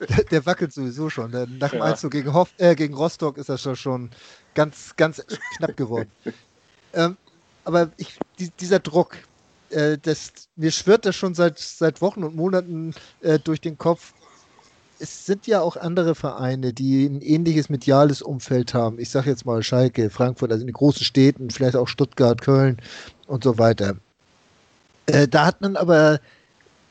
der, (laughs) der, wackelt sowieso schon. Nach dem ja. Einzug gegen, Hoff, äh, gegen Rostock ist das schon, schon ganz, ganz knapp geworden. (laughs) ähm, aber ich, die, dieser Druck, äh, das, mir schwirrt das schon seit, seit Wochen und Monaten äh, durch den Kopf es sind ja auch andere Vereine, die ein ähnliches mediales Umfeld haben. Ich sage jetzt mal Schalke, Frankfurt, also in den großen Städten, vielleicht auch Stuttgart, Köln und so weiter. Äh, da hat man aber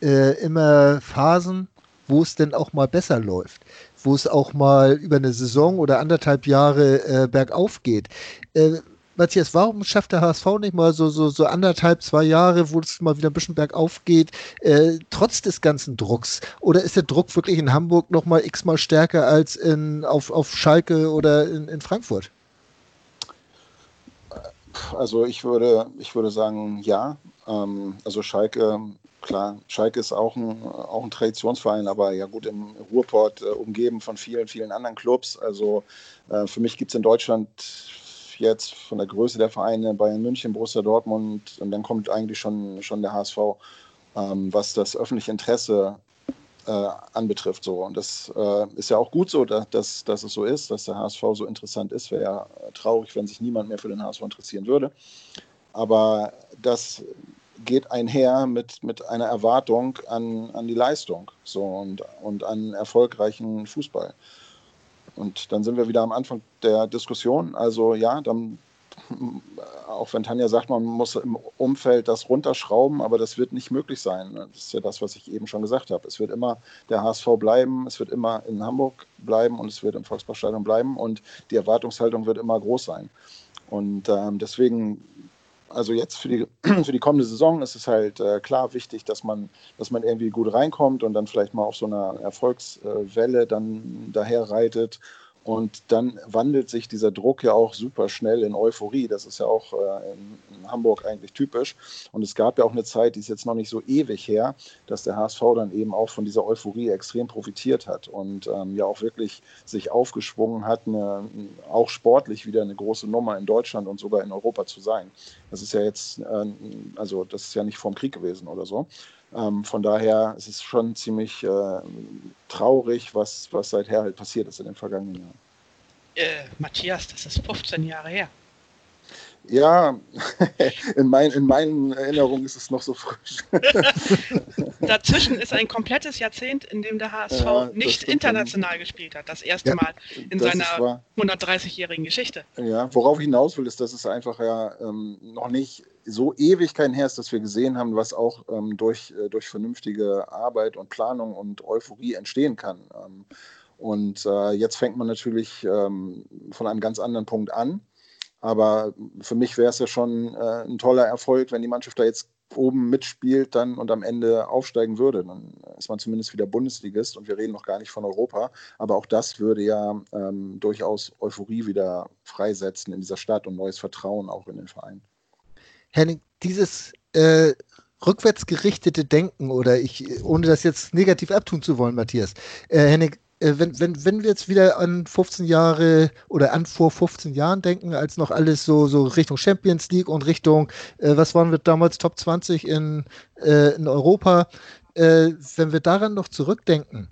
äh, immer Phasen, wo es denn auch mal besser läuft, wo es auch mal über eine Saison oder anderthalb Jahre äh, bergauf geht. Matthias, warum schafft der HSV nicht mal so, so, so anderthalb, zwei Jahre, wo es mal wieder ein bisschen bergauf geht, äh, trotz des ganzen Drucks? Oder ist der Druck wirklich in Hamburg noch mal x-mal stärker als in, auf, auf Schalke oder in, in Frankfurt? Also ich würde, ich würde sagen, ja. Ähm, also Schalke, klar, Schalke ist auch ein, auch ein Traditionsverein, aber ja gut, im Ruhrport äh, umgeben von vielen, vielen anderen Clubs. Also äh, für mich gibt es in Deutschland jetzt von der Größe der Vereine Bayern München, Borussia Dortmund und dann kommt eigentlich schon, schon der HSV, ähm, was das öffentliche Interesse äh, anbetrifft. So. Und das äh, ist ja auch gut so, dass, dass, dass es so ist, dass der HSV so interessant ist. Wäre ja traurig, wenn sich niemand mehr für den HSV interessieren würde. Aber das geht einher mit, mit einer Erwartung an, an die Leistung so, und, und an erfolgreichen Fußball. Und dann sind wir wieder am Anfang der Diskussion. Also ja, dann (laughs) auch wenn Tanja sagt, man muss im Umfeld das runterschrauben, aber das wird nicht möglich sein. Das ist ja das, was ich eben schon gesagt habe. Es wird immer der HSV bleiben, es wird immer in Hamburg bleiben und es wird im Volksparkstadion bleiben und die Erwartungshaltung wird immer groß sein. Und ähm, deswegen, also jetzt für die, (clears throat) für die kommende Saison ist es halt äh, klar wichtig, dass man, dass man irgendwie gut reinkommt und dann vielleicht mal auf so einer Erfolgswelle dann daher reitet und dann wandelt sich dieser Druck ja auch super schnell in Euphorie. Das ist ja auch äh, in, Hamburg eigentlich typisch. Und es gab ja auch eine Zeit, die ist jetzt noch nicht so ewig her, dass der HSV dann eben auch von dieser Euphorie extrem profitiert hat und ähm, ja auch wirklich sich aufgeschwungen hat, eine, auch sportlich wieder eine große Nummer in Deutschland und sogar in Europa zu sein. Das ist ja jetzt, äh, also das ist ja nicht vom Krieg gewesen oder so. Ähm, von daher ist es schon ziemlich äh, traurig, was, was seither halt passiert ist in den vergangenen Jahren. Äh, Matthias, das ist 15 Jahre her. Ja, (laughs) in, mein, in meinen Erinnerungen ist es noch so frisch. (laughs) Dazwischen ist ein komplettes Jahrzehnt, in dem der HSV ja, nicht international dann. gespielt hat. Das erste ja, Mal in seiner 130-jährigen Geschichte. Ja, worauf ich hinaus will, ist, dass es einfach ja ähm, noch nicht so Ewigkeiten her ist, dass wir gesehen haben, was auch ähm, durch, äh, durch vernünftige Arbeit und Planung und Euphorie entstehen kann. Ähm, und äh, jetzt fängt man natürlich ähm, von einem ganz anderen Punkt an. Aber für mich wäre es ja schon äh, ein toller Erfolg, wenn die Mannschaft da jetzt oben mitspielt dann und am Ende aufsteigen würde. Dann ist man zumindest wieder Bundesligist und wir reden noch gar nicht von Europa. Aber auch das würde ja ähm, durchaus Euphorie wieder freisetzen in dieser Stadt und neues Vertrauen auch in den Verein. Henning, dieses äh, rückwärtsgerichtete Denken oder ich, ohne das jetzt negativ abtun zu wollen, Matthias, äh, Henning, wenn, wenn, wenn wir jetzt wieder an 15 Jahre oder an vor 15 Jahren denken, als noch alles so, so Richtung Champions League und Richtung, äh, was waren wir damals, Top 20 in, äh, in Europa, äh, wenn wir daran noch zurückdenken,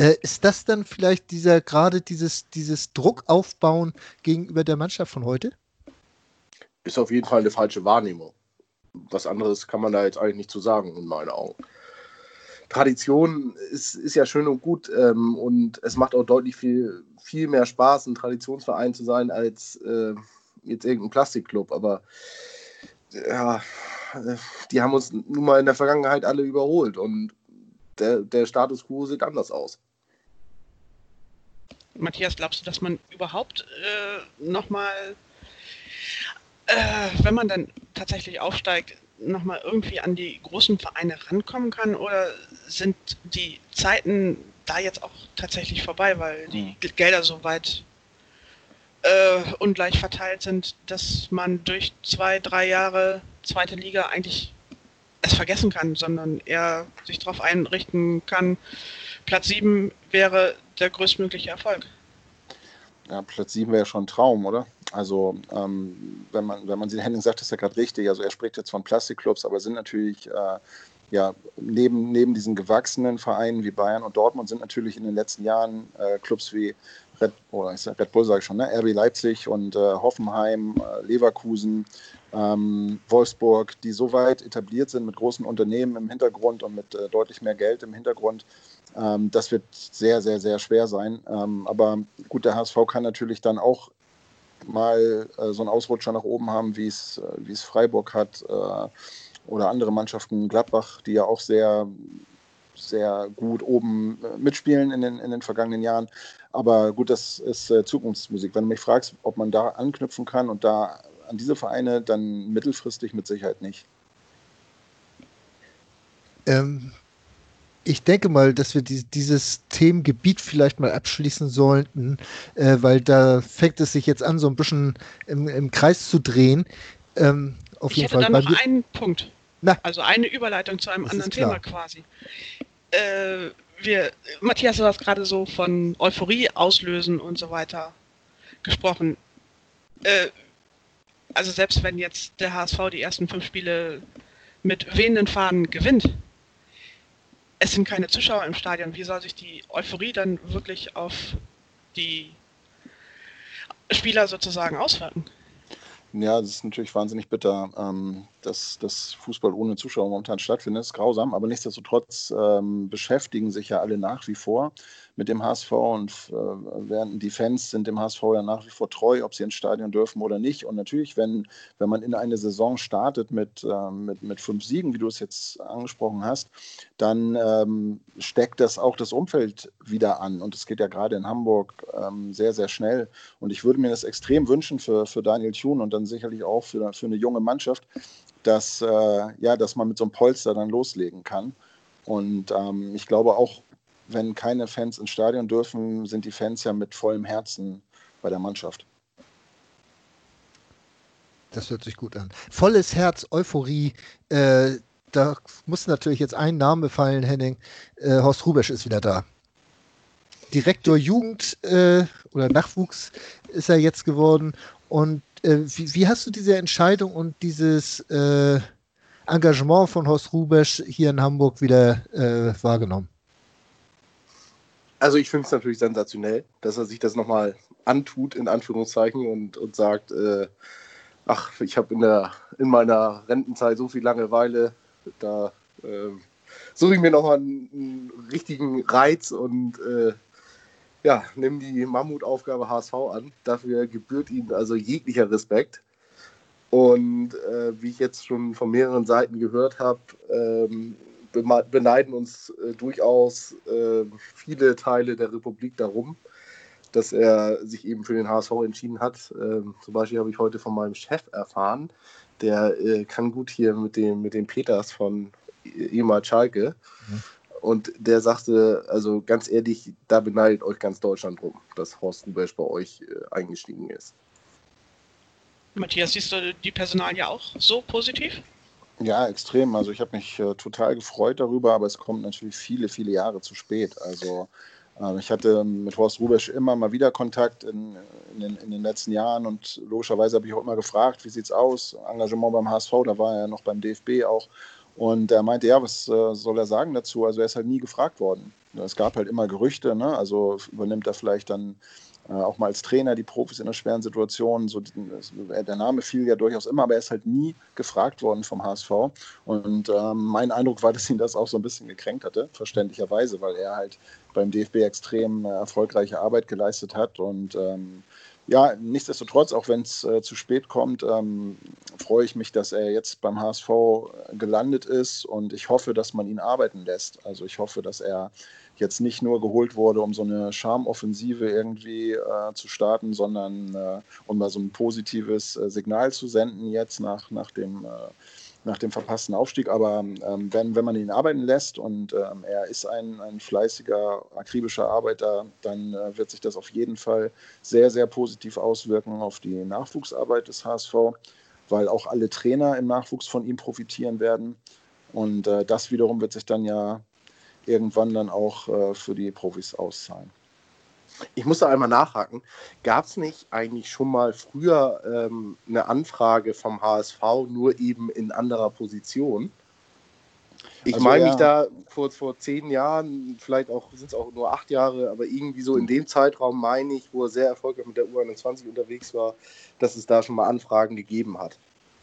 äh, ist das dann vielleicht dieser, gerade dieses, dieses Druck aufbauen gegenüber der Mannschaft von heute? Ist auf jeden Fall eine falsche Wahrnehmung. Was anderes kann man da jetzt eigentlich nicht zu sagen, in meinen Augen. Tradition ist, ist ja schön und gut ähm, und es macht auch deutlich viel, viel mehr Spaß, ein Traditionsverein zu sein, als äh, jetzt irgendein Plastikclub. Aber ja, die haben uns nun mal in der Vergangenheit alle überholt und der, der Status quo sieht anders aus. Matthias, glaubst du, dass man überhaupt äh, nochmal, äh, wenn man dann tatsächlich aufsteigt, nochmal irgendwie an die großen Vereine rankommen kann oder sind die Zeiten da jetzt auch tatsächlich vorbei, weil die hm. Gelder so weit äh, ungleich verteilt sind, dass man durch zwei, drei Jahre zweite Liga eigentlich es vergessen kann, sondern eher sich darauf einrichten kann, Platz 7 wäre der größtmögliche Erfolg. Ja, Platz 7 wäre schon ein Traum, oder? Also, ähm, wenn man, wenn man sieht, Henning sagt das ja gerade richtig, also er spricht jetzt von Plastikclubs, aber sind natürlich, äh, ja, neben, neben diesen gewachsenen Vereinen wie Bayern und Dortmund sind natürlich in den letzten Jahren äh, Clubs wie Red, oder ich sag, Red Bull, sage ich schon, ne? RB Leipzig und äh, Hoffenheim, äh, Leverkusen, ähm, Wolfsburg, die so weit etabliert sind mit großen Unternehmen im Hintergrund und mit äh, deutlich mehr Geld im Hintergrund, ähm, das wird sehr, sehr, sehr schwer sein. Ähm, aber gut, der HSV kann natürlich dann auch mal äh, so einen Ausrutscher nach oben haben, wie es, äh, wie es Freiburg hat äh, oder andere Mannschaften, Gladbach, die ja auch sehr, sehr gut oben äh, mitspielen in den, in den vergangenen Jahren. Aber gut, das ist äh, Zukunftsmusik. Wenn du mich fragst, ob man da anknüpfen kann und da an diese Vereine, dann mittelfristig mit Sicherheit nicht. Ähm, ich denke mal, dass wir die, dieses Themengebiet vielleicht mal abschließen sollten, äh, weil da fängt es sich jetzt an, so ein bisschen im, im Kreis zu drehen. Ähm, auf ich jeden hätte Fall. dann noch einen Punkt. Na, also eine Überleitung zu einem anderen Thema quasi. Äh, wir, Matthias, du hast gerade so von Euphorie auslösen und so weiter gesprochen. Äh, also selbst wenn jetzt der HSV die ersten fünf Spiele mit wehenden Fahnen gewinnt, es sind keine Zuschauer im Stadion. Wie soll sich die Euphorie dann wirklich auf die Spieler sozusagen auswirken? Ja, das ist natürlich wahnsinnig bitter, ähm, dass das Fußball ohne Zuschauer momentan stattfindet. Ist grausam, aber nichtsdestotrotz ähm, beschäftigen sich ja alle nach wie vor mit dem HSV und äh, während die Fans sind dem HSV ja nach wie vor treu, ob sie ins Stadion dürfen oder nicht. Und natürlich, wenn, wenn man in eine Saison startet mit, äh, mit, mit fünf Siegen, wie du es jetzt angesprochen hast, dann ähm, steckt das auch das Umfeld wieder an. Und es geht ja gerade in Hamburg ähm, sehr, sehr schnell. Und ich würde mir das extrem wünschen für, für Daniel Thun und dann sicherlich auch für, für eine junge Mannschaft, dass, äh, ja, dass man mit so einem Polster dann loslegen kann. Und ähm, ich glaube auch, wenn keine Fans ins Stadion dürfen, sind die Fans ja mit vollem Herzen bei der Mannschaft. Das hört sich gut an. Volles Herz, Euphorie. Äh, da muss natürlich jetzt ein Name fallen, Henning. Äh, Horst Rubesch ist wieder da. Direktor Jugend äh, oder Nachwuchs ist er jetzt geworden. Und äh, wie, wie, hast du diese Entscheidung und dieses äh, Engagement von Horst Rubesch hier in Hamburg wieder äh, wahrgenommen? Also ich finde es natürlich sensationell, dass er sich das nochmal antut, in Anführungszeichen, und, und sagt, äh, ach, ich habe in, in meiner Rentenzeit so viel Langeweile, da suche ich mir nochmal einen, einen richtigen Reiz und äh, ja, nimm die Mammutaufgabe HSV an. Dafür gebührt ihm also jeglicher Respekt. Und äh, wie ich jetzt schon von mehreren Seiten gehört habe, ähm, beneiden uns äh, durchaus äh, viele Teile der Republik darum, dass er sich eben für den HSV entschieden hat. Ähm, zum Beispiel habe ich heute von meinem Chef erfahren, der äh, kann gut hier mit dem, mit dem Peters von ehemals Schalke. Mhm. Und der sagte, also ganz ehrlich, da beneidet euch ganz Deutschland drum, dass Horst Rubesch bei euch äh, eingestiegen ist. Matthias, siehst du die Personalie auch so positiv? Ja, extrem. Also ich habe mich äh, total gefreut darüber, aber es kommt natürlich viele, viele Jahre zu spät. Also äh, ich hatte mit Horst Rubesch immer mal wieder Kontakt in, in, den, in den, letzten Jahren und logischerweise habe ich auch immer gefragt, wie sieht es aus? Engagement beim HSV, da war er ja noch beim DFB auch. Und er meinte, ja, was äh, soll er sagen dazu? Also er ist halt nie gefragt worden. Es gab halt immer Gerüchte, ne? also übernimmt er vielleicht dann äh, auch mal als Trainer die Profis in einer schweren Situation. So, der Name fiel ja durchaus immer, aber er ist halt nie gefragt worden vom HSV. Und ähm, mein Eindruck war, dass ihn das auch so ein bisschen gekränkt hatte, verständlicherweise, weil er halt beim DFB extrem äh, erfolgreiche Arbeit geleistet hat. Und ähm, ja, nichtsdestotrotz, auch wenn es äh, zu spät kommt, ähm, freue ich mich, dass er jetzt beim HSV gelandet ist und ich hoffe, dass man ihn arbeiten lässt. Also ich hoffe, dass er jetzt nicht nur geholt wurde, um so eine Charmoffensive irgendwie äh, zu starten, sondern äh, um mal so ein positives äh, Signal zu senden jetzt nach, nach, dem, äh, nach dem verpassten Aufstieg. Aber ähm, wenn, wenn man ihn arbeiten lässt und ähm, er ist ein, ein fleißiger, akribischer Arbeiter, dann äh, wird sich das auf jeden Fall sehr, sehr positiv auswirken auf die Nachwuchsarbeit des HSV, weil auch alle Trainer im Nachwuchs von ihm profitieren werden. Und äh, das wiederum wird sich dann ja irgendwann dann auch äh, für die Profis auszahlen. Ich muss da einmal nachhaken. Gab es nicht eigentlich schon mal früher ähm, eine Anfrage vom HSV, nur eben in anderer Position? Ich also, meine ja. mich da vor, vor zehn Jahren, vielleicht auch sind es auch nur acht Jahre, aber irgendwie so in dem Zeitraum meine ich, wo er sehr erfolgreich mit der U21 unterwegs war, dass es da schon mal Anfragen gegeben hat.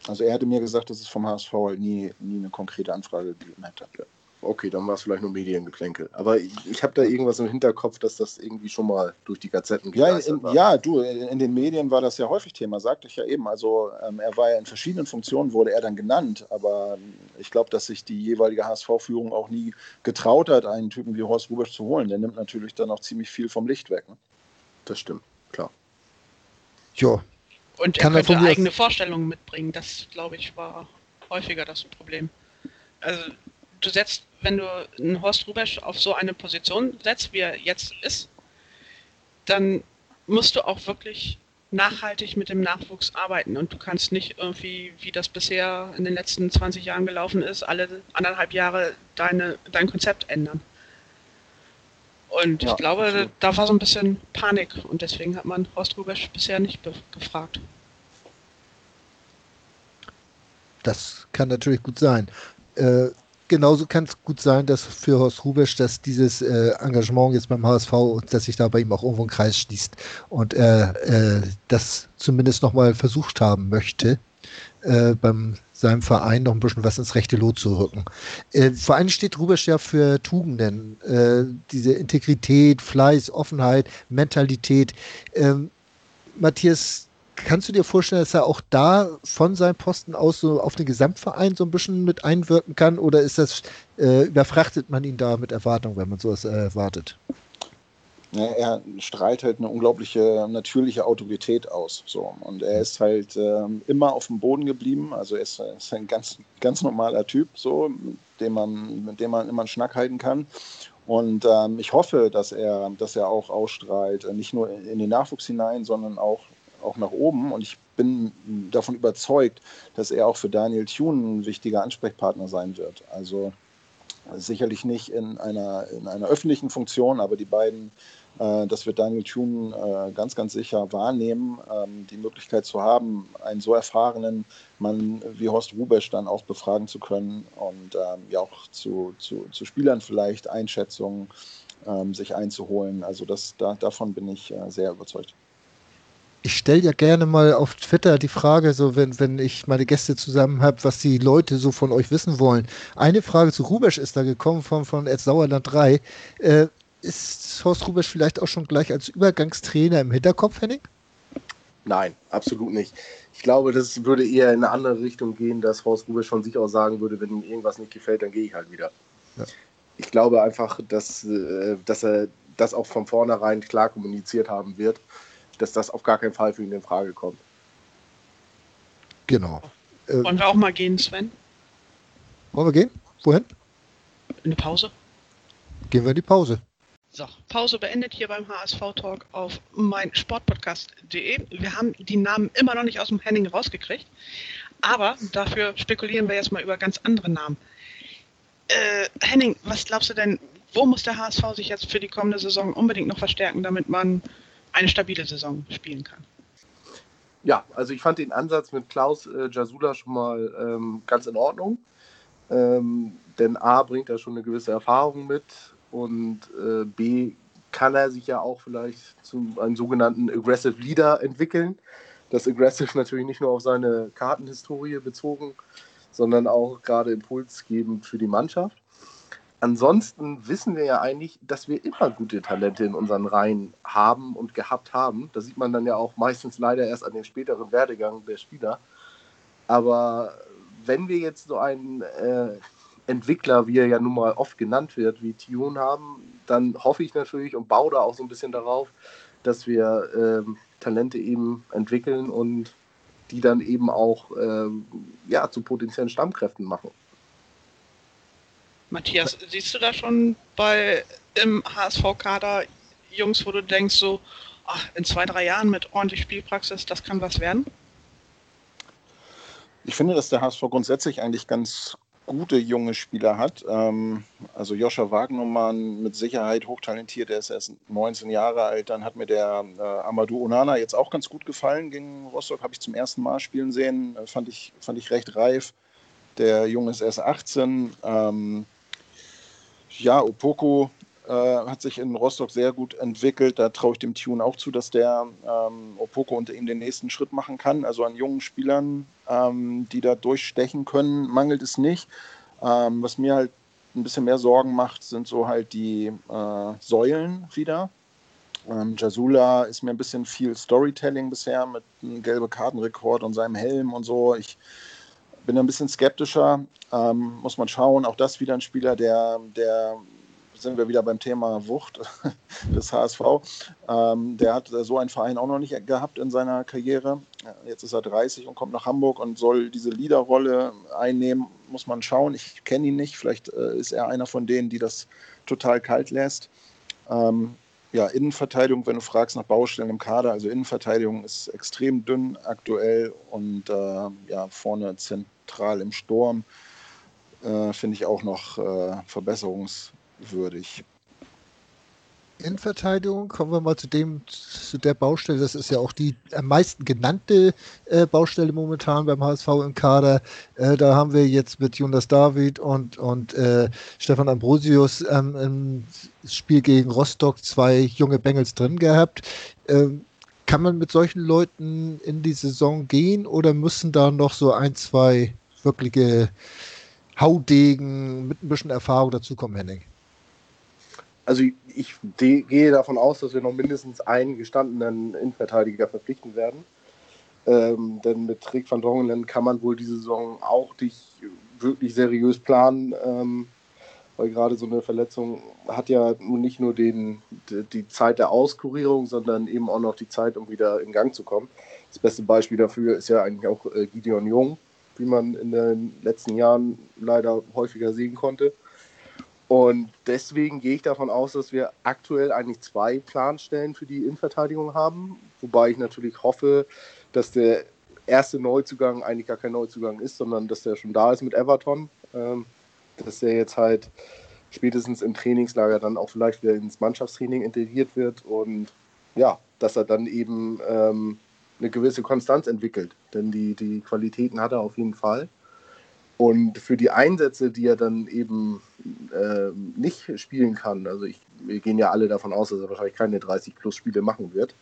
Also er hatte mir gesagt, dass es vom HSV halt nie, nie eine konkrete Anfrage gegeben hätte. Ja okay, dann war es vielleicht nur Mediengeplänkel. Aber ich, ich habe da irgendwas im Hinterkopf, dass das irgendwie schon mal durch die Gazetten ja, in, war. Ja, du, in, den Medien war das ja häufig Thema, sagte ich ja eben. Also ähm, er war ja in verschiedenen Funktionen, wurde er dann genannt. Aber ähm, ich glaube, dass sich die jeweilige HSV-Führung auch nie getraut hat, einen Typen wie Horst Rubisch zu holen. Der nimmt natürlich dann auch ziemlich viel vom Licht weg. Ne? Das stimmt, klar. Jo. Und er Kann könnte eigene Vorstellungen mitbringen. Das, glaube ich, war häufiger das Problem. Also du setzt wenn du einen Horst Rubesch auf so eine Position setzt, wie er jetzt ist, dann musst du auch wirklich nachhaltig mit dem Nachwuchs arbeiten und du kannst nicht irgendwie, wie das bisher in den letzten 20 Jahren gelaufen ist, alle anderthalb Jahre deine, dein Konzept ändern. Und ja, ich glaube, absolut. da war so ein bisschen Panik und deswegen hat man Horst Rubesch bisher nicht gefragt. Das kann natürlich gut sein. Äh, genauso kann es gut sein, dass für Horst Rubesch, dass dieses äh, Engagement jetzt beim HSV, dass sich da bei ihm auch irgendwo ein Kreis schließt und er äh, das zumindest nochmal versucht haben möchte, äh, beim seinem Verein noch ein bisschen was ins rechte Lot zu rücken. Äh, vor allem steht Rubesch ja für Tugenden, äh, diese Integrität, Fleiß, Offenheit, Mentalität. Ähm, Matthias, kannst du dir vorstellen, dass er auch da von seinem Posten aus so auf den Gesamtverein so ein bisschen mit einwirken kann oder ist das, äh, überfrachtet man ihn da mit Erwartung, wenn man sowas erwartet? Ja, er strahlt halt eine unglaubliche natürliche Autorität aus. So. Und er ist halt ähm, immer auf dem Boden geblieben. Also er ist, ist, ein ganz, ganz normaler Typ, so, mit dem man, mit dem man immer einen Schnack halten kann. Und ähm, ich hoffe, dass er, dass er auch ausstrahlt, äh, nicht nur in den Nachwuchs hinein, sondern auch, auch nach oben. Und ich bin davon überzeugt, dass er auch für Daniel Thune ein wichtiger Ansprechpartner sein wird. Also sicherlich nicht in einer, in einer öffentlichen Funktion, aber die beiden äh, das wird Daniel Thune äh, ganz, ganz sicher wahrnehmen, ähm, die Möglichkeit zu haben, einen so erfahrenen Mann wie Horst Rubesch dann auch befragen zu können und ähm, ja auch zu, zu, zu Spielern vielleicht Einschätzungen ähm, sich einzuholen. Also das, da, davon bin ich äh, sehr überzeugt. Ich stelle ja gerne mal auf Twitter die Frage, so wenn, wenn ich meine Gäste zusammen habe, was die Leute so von euch wissen wollen. Eine Frage zu Rubesch ist da gekommen von, von Ed Sauerland 3. Äh, ist Horst Rubesch vielleicht auch schon gleich als Übergangstrainer im Hinterkopf, Henning? Nein, absolut nicht. Ich glaube, das würde eher in eine andere Richtung gehen, dass Horst Rubesch von sich aus sagen würde, wenn ihm irgendwas nicht gefällt, dann gehe ich halt wieder. Ja. Ich glaube einfach, dass, äh, dass er das auch von vornherein klar kommuniziert haben wird, dass das auf gar keinen Fall für ihn in Frage kommt. Genau. Wollen wir auch mal gehen, Sven? Wollen wir gehen? Wohin? In eine Pause. Gehen wir in die Pause. So, Pause beendet hier beim HSV Talk auf mein Sportpodcast.de. Wir haben die Namen immer noch nicht aus dem Henning rausgekriegt, aber dafür spekulieren wir jetzt mal über ganz andere Namen. Äh, Henning, was glaubst du denn, wo muss der HSV sich jetzt für die kommende Saison unbedingt noch verstärken, damit man eine stabile Saison spielen kann? Ja, also ich fand den Ansatz mit Klaus äh, Jasula schon mal ähm, ganz in Ordnung. Ähm, denn A bringt er schon eine gewisse Erfahrung mit und äh, B kann er sich ja auch vielleicht zu einem sogenannten Aggressive Leader entwickeln. Das Aggressive (laughs) natürlich nicht nur auf seine Kartenhistorie bezogen, sondern auch gerade impulsgebend für die Mannschaft. Ansonsten wissen wir ja eigentlich, dass wir immer gute Talente in unseren Reihen haben und gehabt haben. Das sieht man dann ja auch meistens leider erst an den späteren Werdegang der Spieler. Aber wenn wir jetzt so einen äh, Entwickler, wie er ja nun mal oft genannt wird, wie Tune haben, dann hoffe ich natürlich und baue da auch so ein bisschen darauf, dass wir ähm, Talente eben entwickeln und die dann eben auch ähm, ja, zu potenziellen Stammkräften machen. Matthias, siehst du da schon bei im HSV-Kader Jungs, wo du denkst, so ach, in zwei, drei Jahren mit ordentlich Spielpraxis, das kann was werden? Ich finde, dass der HSV grundsätzlich eigentlich ganz gute junge Spieler hat. Ähm, also Joscha Wagnermann mit Sicherheit hochtalentiert, der ist erst 19 Jahre alt. Dann hat mir der äh, Amadou Onana jetzt auch ganz gut gefallen gegen Rostock, habe ich zum ersten Mal spielen sehen, äh, fand, ich, fand ich recht reif. Der Junge ist erst 18. Ja, Opoko äh, hat sich in Rostock sehr gut entwickelt. Da traue ich dem Tune auch zu, dass der ähm, Opoko unter ihm den nächsten Schritt machen kann. Also an jungen Spielern, ähm, die da durchstechen können, mangelt es nicht. Ähm, was mir halt ein bisschen mehr Sorgen macht, sind so halt die äh, Säulen wieder. Ähm, Jasula ist mir ein bisschen viel Storytelling bisher mit einem gelben Kartenrekord und seinem Helm und so. Ich bin ein bisschen skeptischer. Ähm, muss man schauen. Auch das wieder ein Spieler, der, der sind wir wieder beim Thema Wucht (laughs) des HSV. Ähm, der hat so einen Verein auch noch nicht gehabt in seiner Karriere. Jetzt ist er 30 und kommt nach Hamburg und soll diese Leaderrolle einnehmen. Muss man schauen. Ich kenne ihn nicht. Vielleicht äh, ist er einer von denen, die das total kalt lässt. Ähm, ja, Innenverteidigung, wenn du fragst nach Baustellen im Kader, also Innenverteidigung ist extrem dünn aktuell und äh, ja, vorne zentral im Sturm äh, finde ich auch noch äh, Verbesserungs, würdig. Innenverteidigung, kommen wir mal zu dem, zu der Baustelle. Das ist ja auch die am meisten genannte äh, Baustelle momentan beim HSV im Kader. Äh, da haben wir jetzt mit Jonas David und, und äh, Stefan Ambrosius ähm, im Spiel gegen Rostock zwei junge Bengels drin gehabt. Ähm, kann man mit solchen Leuten in die Saison gehen oder müssen da noch so ein, zwei wirkliche Haudegen mit ein bisschen Erfahrung dazukommen, Henning? Also ich, gehe davon aus, dass wir noch mindestens einen gestandenen Innenverteidiger verpflichten werden. Ähm, denn mit Rick van Drongelen kann man wohl diese Saison auch nicht wirklich seriös planen, ähm, weil gerade so eine Verletzung hat ja nun nicht nur den, die, die Zeit der Auskurierung, sondern eben auch noch die Zeit, um wieder in Gang zu kommen. Das beste Beispiel dafür ist ja eigentlich auch äh, Gideon Jung, wie man in den letzten Jahren leider häufiger sehen konnte. Und deswegen gehe ich davon aus, dass wir aktuell eigentlich zwei Planstellen für die Innenverteidigung haben. Wobei ich natürlich hoffe, dass der erste Neuzugang eigentlich gar kein Neuzugang ist, sondern dass der schon da ist mit Everton. Ähm, dass der jetzt halt spätestens im Trainingslager dann auch vielleicht wieder ins Mannschaftstraining integriert wird und ja, dass er dann eben ähm, eine gewisse Konstanz entwickelt. Denn die, die Qualitäten hat er auf jeden Fall. Und für die Einsätze, die er dann eben äh, nicht spielen kann, also ich, wir gehen ja alle davon aus, dass er wahrscheinlich keine 30 plus Spiele machen wird,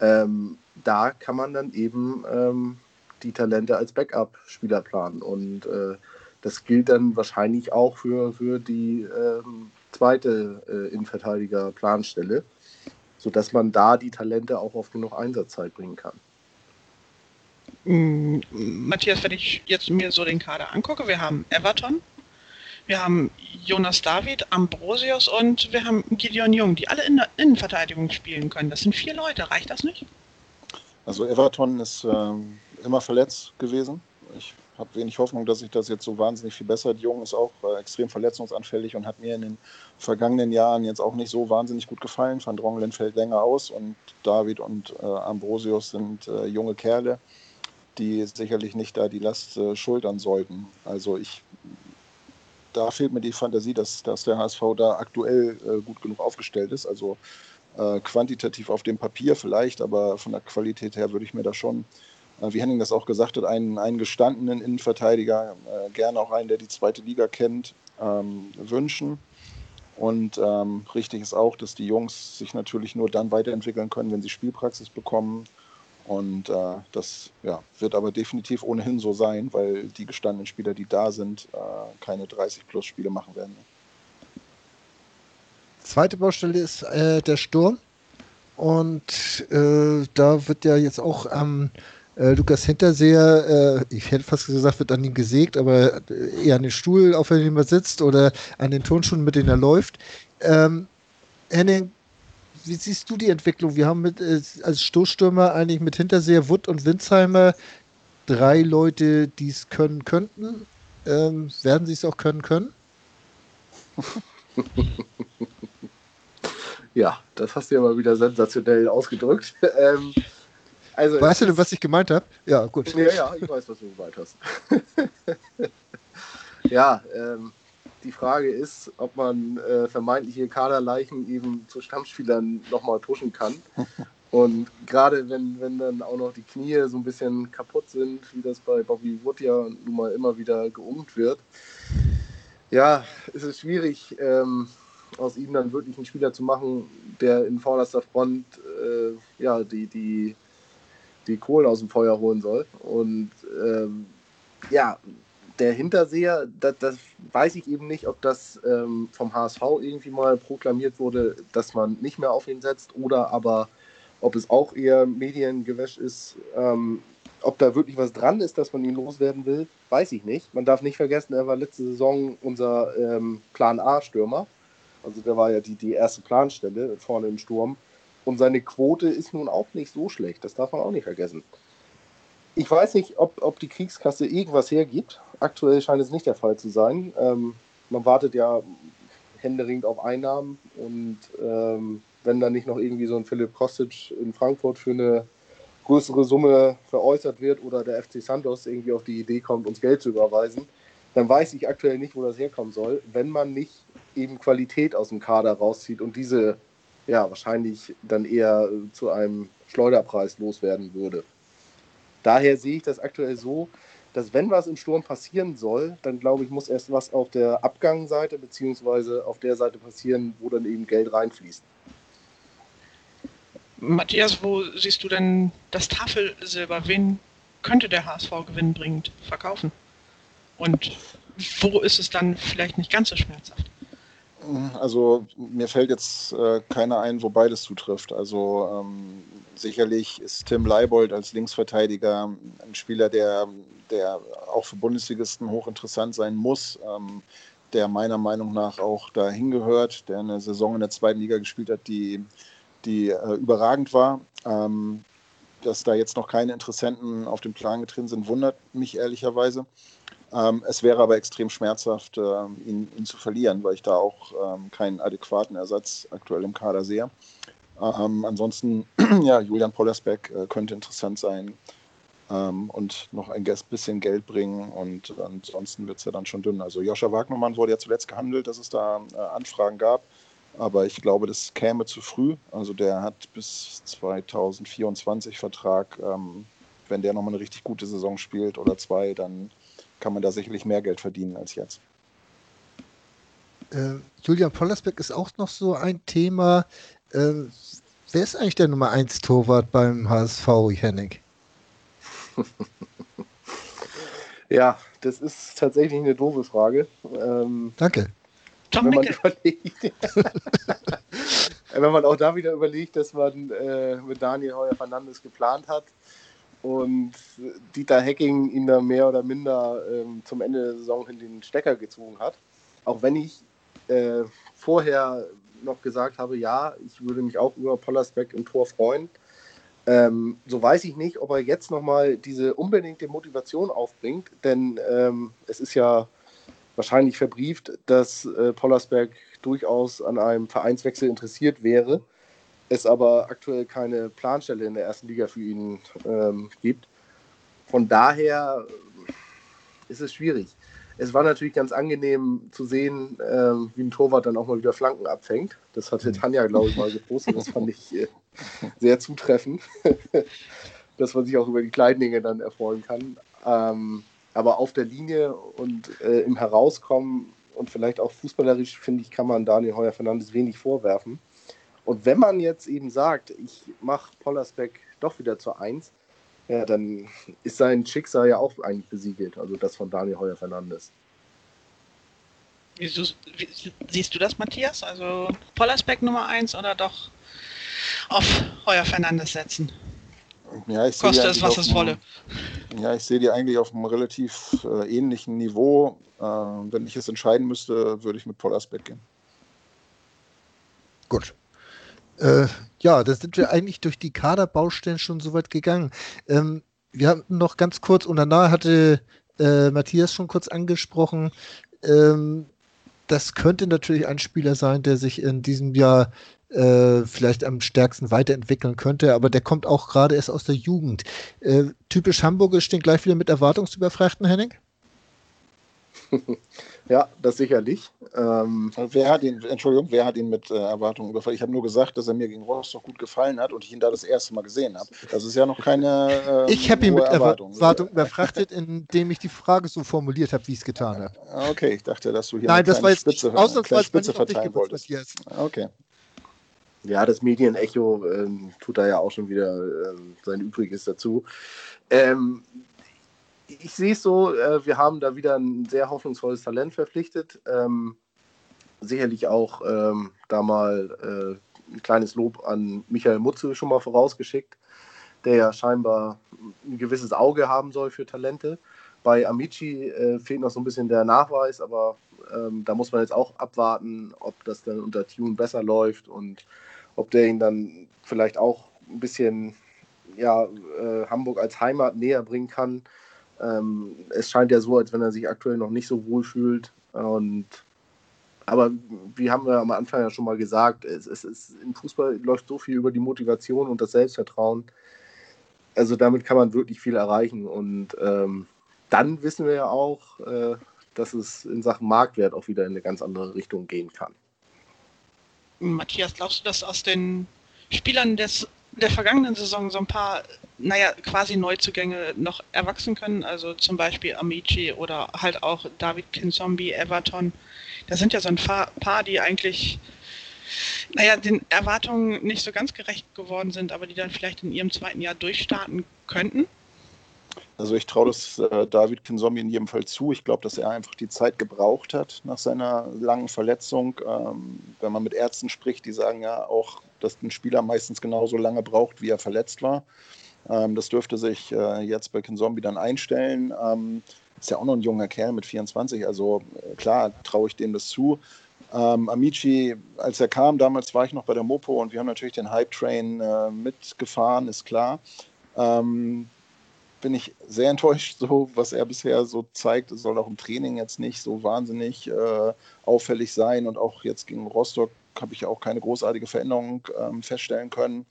ähm, da kann man dann eben ähm, die Talente als Backup-Spieler planen. Und äh, das gilt dann wahrscheinlich auch für, für die ähm, zweite äh, Innenverteidiger-Planstelle, sodass man da die Talente auch auf genug Einsatzzeit bringen kann. Mm, Matthias, wenn ich jetzt mir so den Kader angucke, wir haben Everton, wir haben Jonas David, Ambrosius und wir haben Gideon Jung, die alle in der Innenverteidigung spielen können. Das sind vier Leute, reicht das nicht? Also Everton ist ähm, immer verletzt gewesen. Ich habe wenig Hoffnung, dass sich das jetzt so wahnsinnig viel bessert. Jung ist auch äh, extrem verletzungsanfällig und hat mir in den vergangenen Jahren jetzt auch nicht so wahnsinnig gut gefallen. Van Drongelen fällt länger aus und David und äh, Ambrosius sind äh, junge Kerle die sicherlich nicht da die Last äh, schultern sollten. Also ich, da fehlt mir die Fantasie, dass, dass der HSV da aktuell äh, gut genug aufgestellt ist. Also äh, quantitativ auf dem Papier vielleicht, aber von der Qualität her würde ich mir da schon, wie Henning das auch gesagt hat, einen, einen gestandenen Innenverteidiger, äh, gerne auch einen, der die zweite Liga kennt, ähm, wünschen. Und ähm, richtig ist auch, dass die Jungs sich natürlich nur dann weiterentwickeln können, wenn sie Spielpraxis bekommen und äh, das ja, wird aber definitiv ohnehin so sein, weil die gestandenen Spieler, die da sind, äh, keine 30-Plus-Spiele machen werden. Zweite Baustelle ist äh, der Sturm. Und äh, da wird ja jetzt auch am Lukas Hinterseher, äh, ich hätte fast gesagt, wird an ihm gesägt, aber eher an den Stuhl, auf dem er sitzt oder an den Turnschuhen, mit denen er läuft. Ähm, Henning, wie siehst du die Entwicklung? Wir haben mit, äh, als Stoßstürmer eigentlich mit Hinterseher, Wood und Winsheimer drei Leute, die es können könnten. Ähm, werden sie es auch können können? (laughs) ja, das hast du ja mal wieder sensationell ausgedrückt. (laughs) ähm, also, weißt du, was ich gemeint habe? Ja, gut. Ja, ja, ich weiß, was du gemeint hast. (laughs) ja, ähm, die Frage ist, ob man äh, vermeintliche Kaderleichen eben zu Stammspielern nochmal pushen kann. Und gerade wenn, wenn dann auch noch die Knie so ein bisschen kaputt sind, wie das bei Bobby Wood ja nun mal immer wieder geungt wird, ja, ist es schwierig, ähm, aus ihm dann wirklich einen Spieler zu machen, der in vorderster Front äh, ja, die, die, die Kohlen aus dem Feuer holen soll. Und ähm, ja, der Hinterseher, das, das, weiß ich eben nicht, ob das ähm, vom HSV irgendwie mal proklamiert wurde, dass man nicht mehr auf ihn setzt oder aber ob es auch eher Mediengewäsch ist. Ähm, ob da wirklich was dran ist, dass man ihn loswerden will, weiß ich nicht. Man darf nicht vergessen, er war letzte Saison unser ähm, Plan A-Stürmer. Also der war ja die, die erste Planstelle vorne im Sturm. Und seine Quote ist nun auch nicht so schlecht. Das darf man auch nicht vergessen. Ich weiß nicht, ob, ob die Kriegskasse irgendwas hergibt. Aktuell scheint es nicht der Fall zu sein. Ähm, man wartet ja händeringend auf Einnahmen und ähm, wenn dann nicht noch irgendwie so ein Philipp Kostic in Frankfurt für eine größere Summe veräußert wird oder der FC Santos irgendwie auf die Idee kommt, uns Geld zu überweisen, dann weiß ich aktuell nicht, wo das herkommen soll, wenn man nicht eben Qualität aus dem Kader rauszieht und diese ja wahrscheinlich dann eher zu einem Schleuderpreis loswerden würde. Daher sehe ich das aktuell so, dass wenn was im Sturm passieren soll, dann glaube ich, muss erst was auf der Abgangsseite beziehungsweise auf der Seite passieren, wo dann eben Geld reinfließt. Matthias, wo siehst du denn das Tafelsilber? Wen könnte der HSV gewinnbringend verkaufen? Und wo ist es dann vielleicht nicht ganz so schmerzhaft? Also mir fällt jetzt äh, keiner ein, wo beides zutrifft. Also ähm, sicherlich ist Tim Leibold als Linksverteidiger ein Spieler, der, der auch für Bundesligisten hochinteressant sein muss, ähm, der meiner Meinung nach auch dahin gehört, der eine Saison in der zweiten Liga gespielt hat, die, die äh, überragend war. Ähm, dass da jetzt noch keine Interessenten auf den Plan getreten sind, wundert mich ehrlicherweise. Ähm, es wäre aber extrem schmerzhaft, ähm, ihn, ihn, zu verlieren, weil ich da auch ähm, keinen adäquaten Ersatz aktuell im Kader sehe. Ähm, ansonsten, (clears throat) ja, Julian Pollersbeck äh, könnte interessant sein ähm, und noch ein bisschen Geld bringen und ansonsten wird es ja dann schon dünn. Also Joscha Wagnermann wurde ja zuletzt gehandelt, dass es da äh, Anfragen gab, aber ich glaube, das käme zu früh. Also der hat bis 2024 Vertrag. Ähm, wenn der nochmal eine richtig gute Saison spielt oder zwei, dann kann man da sicherlich mehr Geld verdienen als jetzt. Äh, Julian Pollersbeck ist auch noch so ein Thema. Äh, wer ist eigentlich der Nummer 1 Torwart beim HSV, Henning? (laughs) ja, das ist tatsächlich eine doofe Frage. Ähm, Danke. Wenn man, überlegt, (laughs) wenn man auch da wieder überlegt, dass man äh, mit Daniel Heuer Fernandes geplant hat, und Dieter Hecking ihn da mehr oder minder ähm, zum Ende der Saison in den Stecker gezogen hat. Auch wenn ich äh, vorher noch gesagt habe, ja, ich würde mich auch über Pollersbeck im Tor freuen. Ähm, so weiß ich nicht, ob er jetzt nochmal diese unbedingte Motivation aufbringt, denn ähm, es ist ja wahrscheinlich verbrieft, dass äh, Pollersberg durchaus an einem Vereinswechsel interessiert wäre es aber aktuell keine Planstelle in der ersten Liga für ihn ähm, gibt. Von daher ist es schwierig. Es war natürlich ganz angenehm zu sehen, ähm, wie ein Torwart dann auch mal wieder Flanken abfängt. Das hatte Tanja, glaube ich, mal gepostet. Das fand ich äh, sehr zutreffend, (laughs) dass man sich auch über die kleinen Dinge dann erfreuen kann. Ähm, aber auf der Linie und äh, im Herauskommen und vielleicht auch fußballerisch, finde ich, kann man Daniel Heuer Fernandes wenig vorwerfen. Und wenn man jetzt eben sagt, ich mache Pollersbeck doch wieder zur Eins, ja, dann ist sein Schicksal ja auch eigentlich besiegelt, also das von Daniel Heuer Fernandes. Siehst du das, Matthias? Also Pollersbeck Nummer 1 oder doch auf Heuer Fernandes setzen? Ja, ich Koste es, was es wolle. Ja, ich sehe die eigentlich auf einem relativ äh, ähnlichen Niveau. Äh, wenn ich es entscheiden müsste, würde ich mit Pollersbeck gehen. Gut, äh, ja, da sind wir eigentlich durch die Kaderbaustellen schon so weit gegangen. Ähm, wir hatten noch ganz kurz, und danach hatte äh, Matthias schon kurz angesprochen, ähm, das könnte natürlich ein Spieler sein, der sich in diesem Jahr äh, vielleicht am stärksten weiterentwickeln könnte, aber der kommt auch gerade erst aus der Jugend. Äh, typisch Hamburger stehen gleich wieder mit Erwartungsüberfrachten, Henning? (laughs) Ja, das sicherlich. Ähm, wer hat ihn, Entschuldigung, wer hat ihn mit äh, Erwartungen überfallen? Ich habe nur gesagt, dass er mir gegen Rostock gut gefallen hat und ich ihn da das erste Mal gesehen habe. Das ist ja noch keine. Äh, ich habe ihn mit Erwartungen Erwartung überfrachtet, indem ich die Frage so formuliert habe, wie ich es getan habe. Ah, okay, ich dachte, dass du hier Nein, das war jetzt Spitze, ausnahmsweise Spitze verteilen wolltest. Ah, okay. Ja, das Medienecho ähm, tut da ja auch schon wieder ähm, sein Übriges dazu. Ähm, ich sehe es so, äh, wir haben da wieder ein sehr hoffnungsvolles Talent verpflichtet. Ähm, sicherlich auch ähm, da mal äh, ein kleines Lob an Michael Mutze schon mal vorausgeschickt, der ja scheinbar ein gewisses Auge haben soll für Talente. Bei Amici äh, fehlt noch so ein bisschen der Nachweis, aber ähm, da muss man jetzt auch abwarten, ob das dann unter Tune besser läuft und ob der ihn dann vielleicht auch ein bisschen ja, äh, Hamburg als Heimat näher bringen kann. Ähm, es scheint ja so, als wenn er sich aktuell noch nicht so wohl fühlt. Und aber wie haben wir am Anfang ja schon mal gesagt, es, es, es, im Fußball läuft so viel über die Motivation und das Selbstvertrauen. Also damit kann man wirklich viel erreichen. Und ähm, dann wissen wir ja auch, äh, dass es in Sachen Marktwert auch wieder in eine ganz andere Richtung gehen kann. Matthias, glaubst du, dass aus den Spielern des, der vergangenen Saison so ein paar, naja, quasi Neuzugänge noch erwachsen können? Also zum Beispiel Amici oder halt auch David Kinzombie, Everton. Das sind ja so ein paar, die eigentlich, naja, den Erwartungen nicht so ganz gerecht geworden sind, aber die dann vielleicht in ihrem zweiten Jahr durchstarten könnten. Also ich traue das äh, David Kinzombie in jedem Fall zu. Ich glaube, dass er einfach die Zeit gebraucht hat nach seiner langen Verletzung. Ähm, wenn man mit Ärzten spricht, die sagen ja auch, dass ein Spieler meistens genauso lange braucht, wie er verletzt war. Ähm, das dürfte sich äh, jetzt bei Kinzombie dann einstellen. Ähm, ist ja auch noch ein junger Kerl mit 24, also äh, klar traue ich dem das zu. Ähm, Amici, als er kam, damals war ich noch bei der Mopo und wir haben natürlich den Hype-Train äh, mitgefahren, ist klar. Ähm, bin ich sehr (laughs) enttäuscht, so was er bisher so zeigt. Es soll auch im Training jetzt nicht so wahnsinnig äh, auffällig sein. Und auch jetzt gegen Rostock habe ich auch keine großartige Veränderung ähm, feststellen können.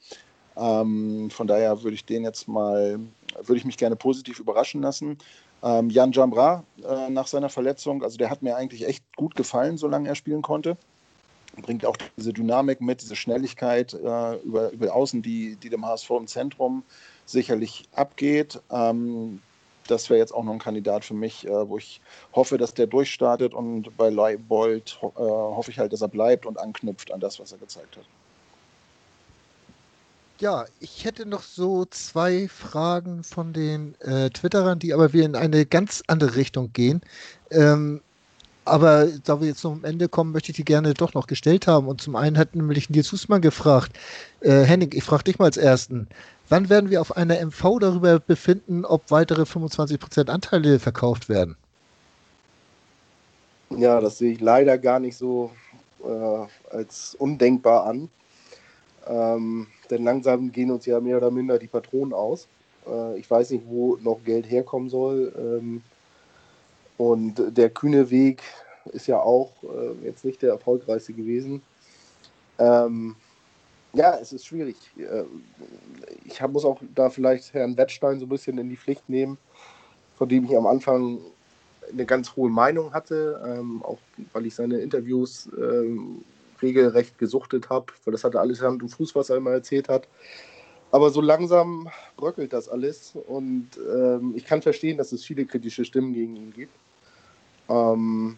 Ähm, von daher würde ich den jetzt mal, würde ich mich gerne positiv überraschen lassen. Ähm, Jan Jambra äh, nach seiner Verletzung, also der hat mir eigentlich echt gut gefallen, solange er spielen konnte. Bringt auch diese Dynamik mit, diese Schnelligkeit äh, über, über Außen, die, die dem HSV im Zentrum sicherlich abgeht. Ähm, das wäre jetzt auch noch ein Kandidat für mich, äh, wo ich hoffe, dass der durchstartet und bei Leibold ho äh, hoffe ich halt, dass er bleibt und anknüpft an das, was er gezeigt hat. Ja, ich hätte noch so zwei Fragen von den äh, Twitterern, die aber wieder in eine ganz andere Richtung gehen. Ähm, aber da wir jetzt noch am Ende kommen, möchte ich die gerne doch noch gestellt haben. Und zum einen hat nämlich Nils Husmann gefragt, äh, Henning, ich frage dich mal als Ersten, wann werden wir auf einer MV darüber befinden, ob weitere 25% Anteile verkauft werden? Ja, das sehe ich leider gar nicht so äh, als undenkbar an. Ähm, denn langsam gehen uns ja mehr oder minder die Patronen aus. Äh, ich weiß nicht, wo noch Geld herkommen soll. Ähm, und der kühne Weg ist ja auch äh, jetzt nicht der erfolgreichste gewesen. Ähm, ja, es ist schwierig. Äh, ich hab, muss auch da vielleicht Herrn Wettstein so ein bisschen in die Pflicht nehmen, von dem ich am Anfang eine ganz hohe Meinung hatte, ähm, auch weil ich seine Interviews ähm, regelrecht gesuchtet habe, weil das hatte alles Hand und Fuß, was er immer erzählt hat. Aber so langsam bröckelt das alles und ähm, ich kann verstehen, dass es viele kritische Stimmen gegen ihn gibt, ähm,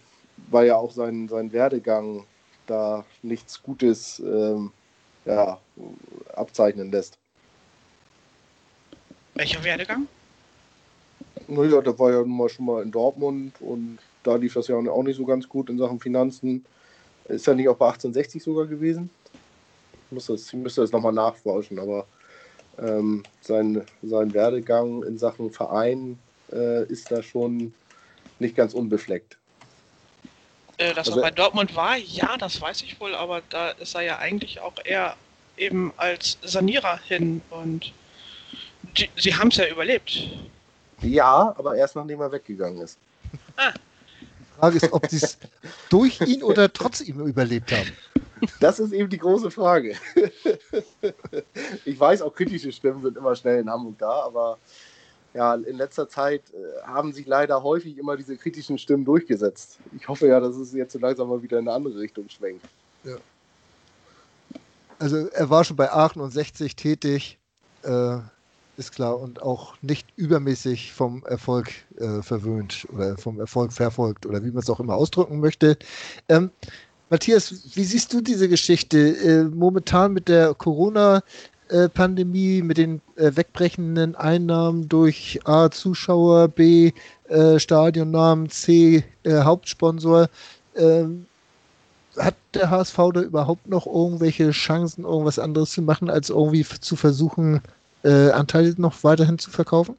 weil ja auch sein, sein Werdegang da nichts Gutes ähm, ja, abzeichnen lässt. Welcher Werdegang? Naja, der war ja nun mal schon mal in Dortmund und da lief das ja auch nicht so ganz gut in Sachen Finanzen. Ist ja nicht auch bei 1860 sogar gewesen? Ich müsste das, ich müsste das nochmal nachforschen, aber ähm, sein, sein Werdegang in Sachen Verein äh, ist da schon nicht ganz unbefleckt. Äh, dass also, er bei Dortmund war, ja, das weiß ich wohl, aber da ist er ja eigentlich auch eher eben als Sanierer hin und die, sie haben es ja überlebt. Ja, aber erst nachdem er weggegangen ist. Ah. Die Frage ist, ob sie es (laughs) durch ihn oder trotz ihm überlebt haben. Das ist eben die große Frage. Ich weiß, auch kritische Stimmen sind immer schnell in Hamburg da, aber ja, in letzter Zeit äh, haben sich leider häufig immer diese kritischen Stimmen durchgesetzt. Ich hoffe ja, dass es jetzt so langsam mal wieder in eine andere Richtung schwenkt. Ja. Also er war schon bei 68 tätig, äh, ist klar, und auch nicht übermäßig vom Erfolg äh, verwöhnt oder vom Erfolg verfolgt oder wie man es auch immer ausdrücken möchte. Ähm, Matthias, wie siehst du diese Geschichte? Äh, momentan mit der Corona-Pandemie, mit den äh, wegbrechenden Einnahmen durch A, Zuschauer, B, äh, Stadionnamen, C, äh, Hauptsponsor. Ähm, hat der HSV da überhaupt noch irgendwelche Chancen, irgendwas anderes zu machen, als irgendwie zu versuchen, äh, Anteile noch weiterhin zu verkaufen?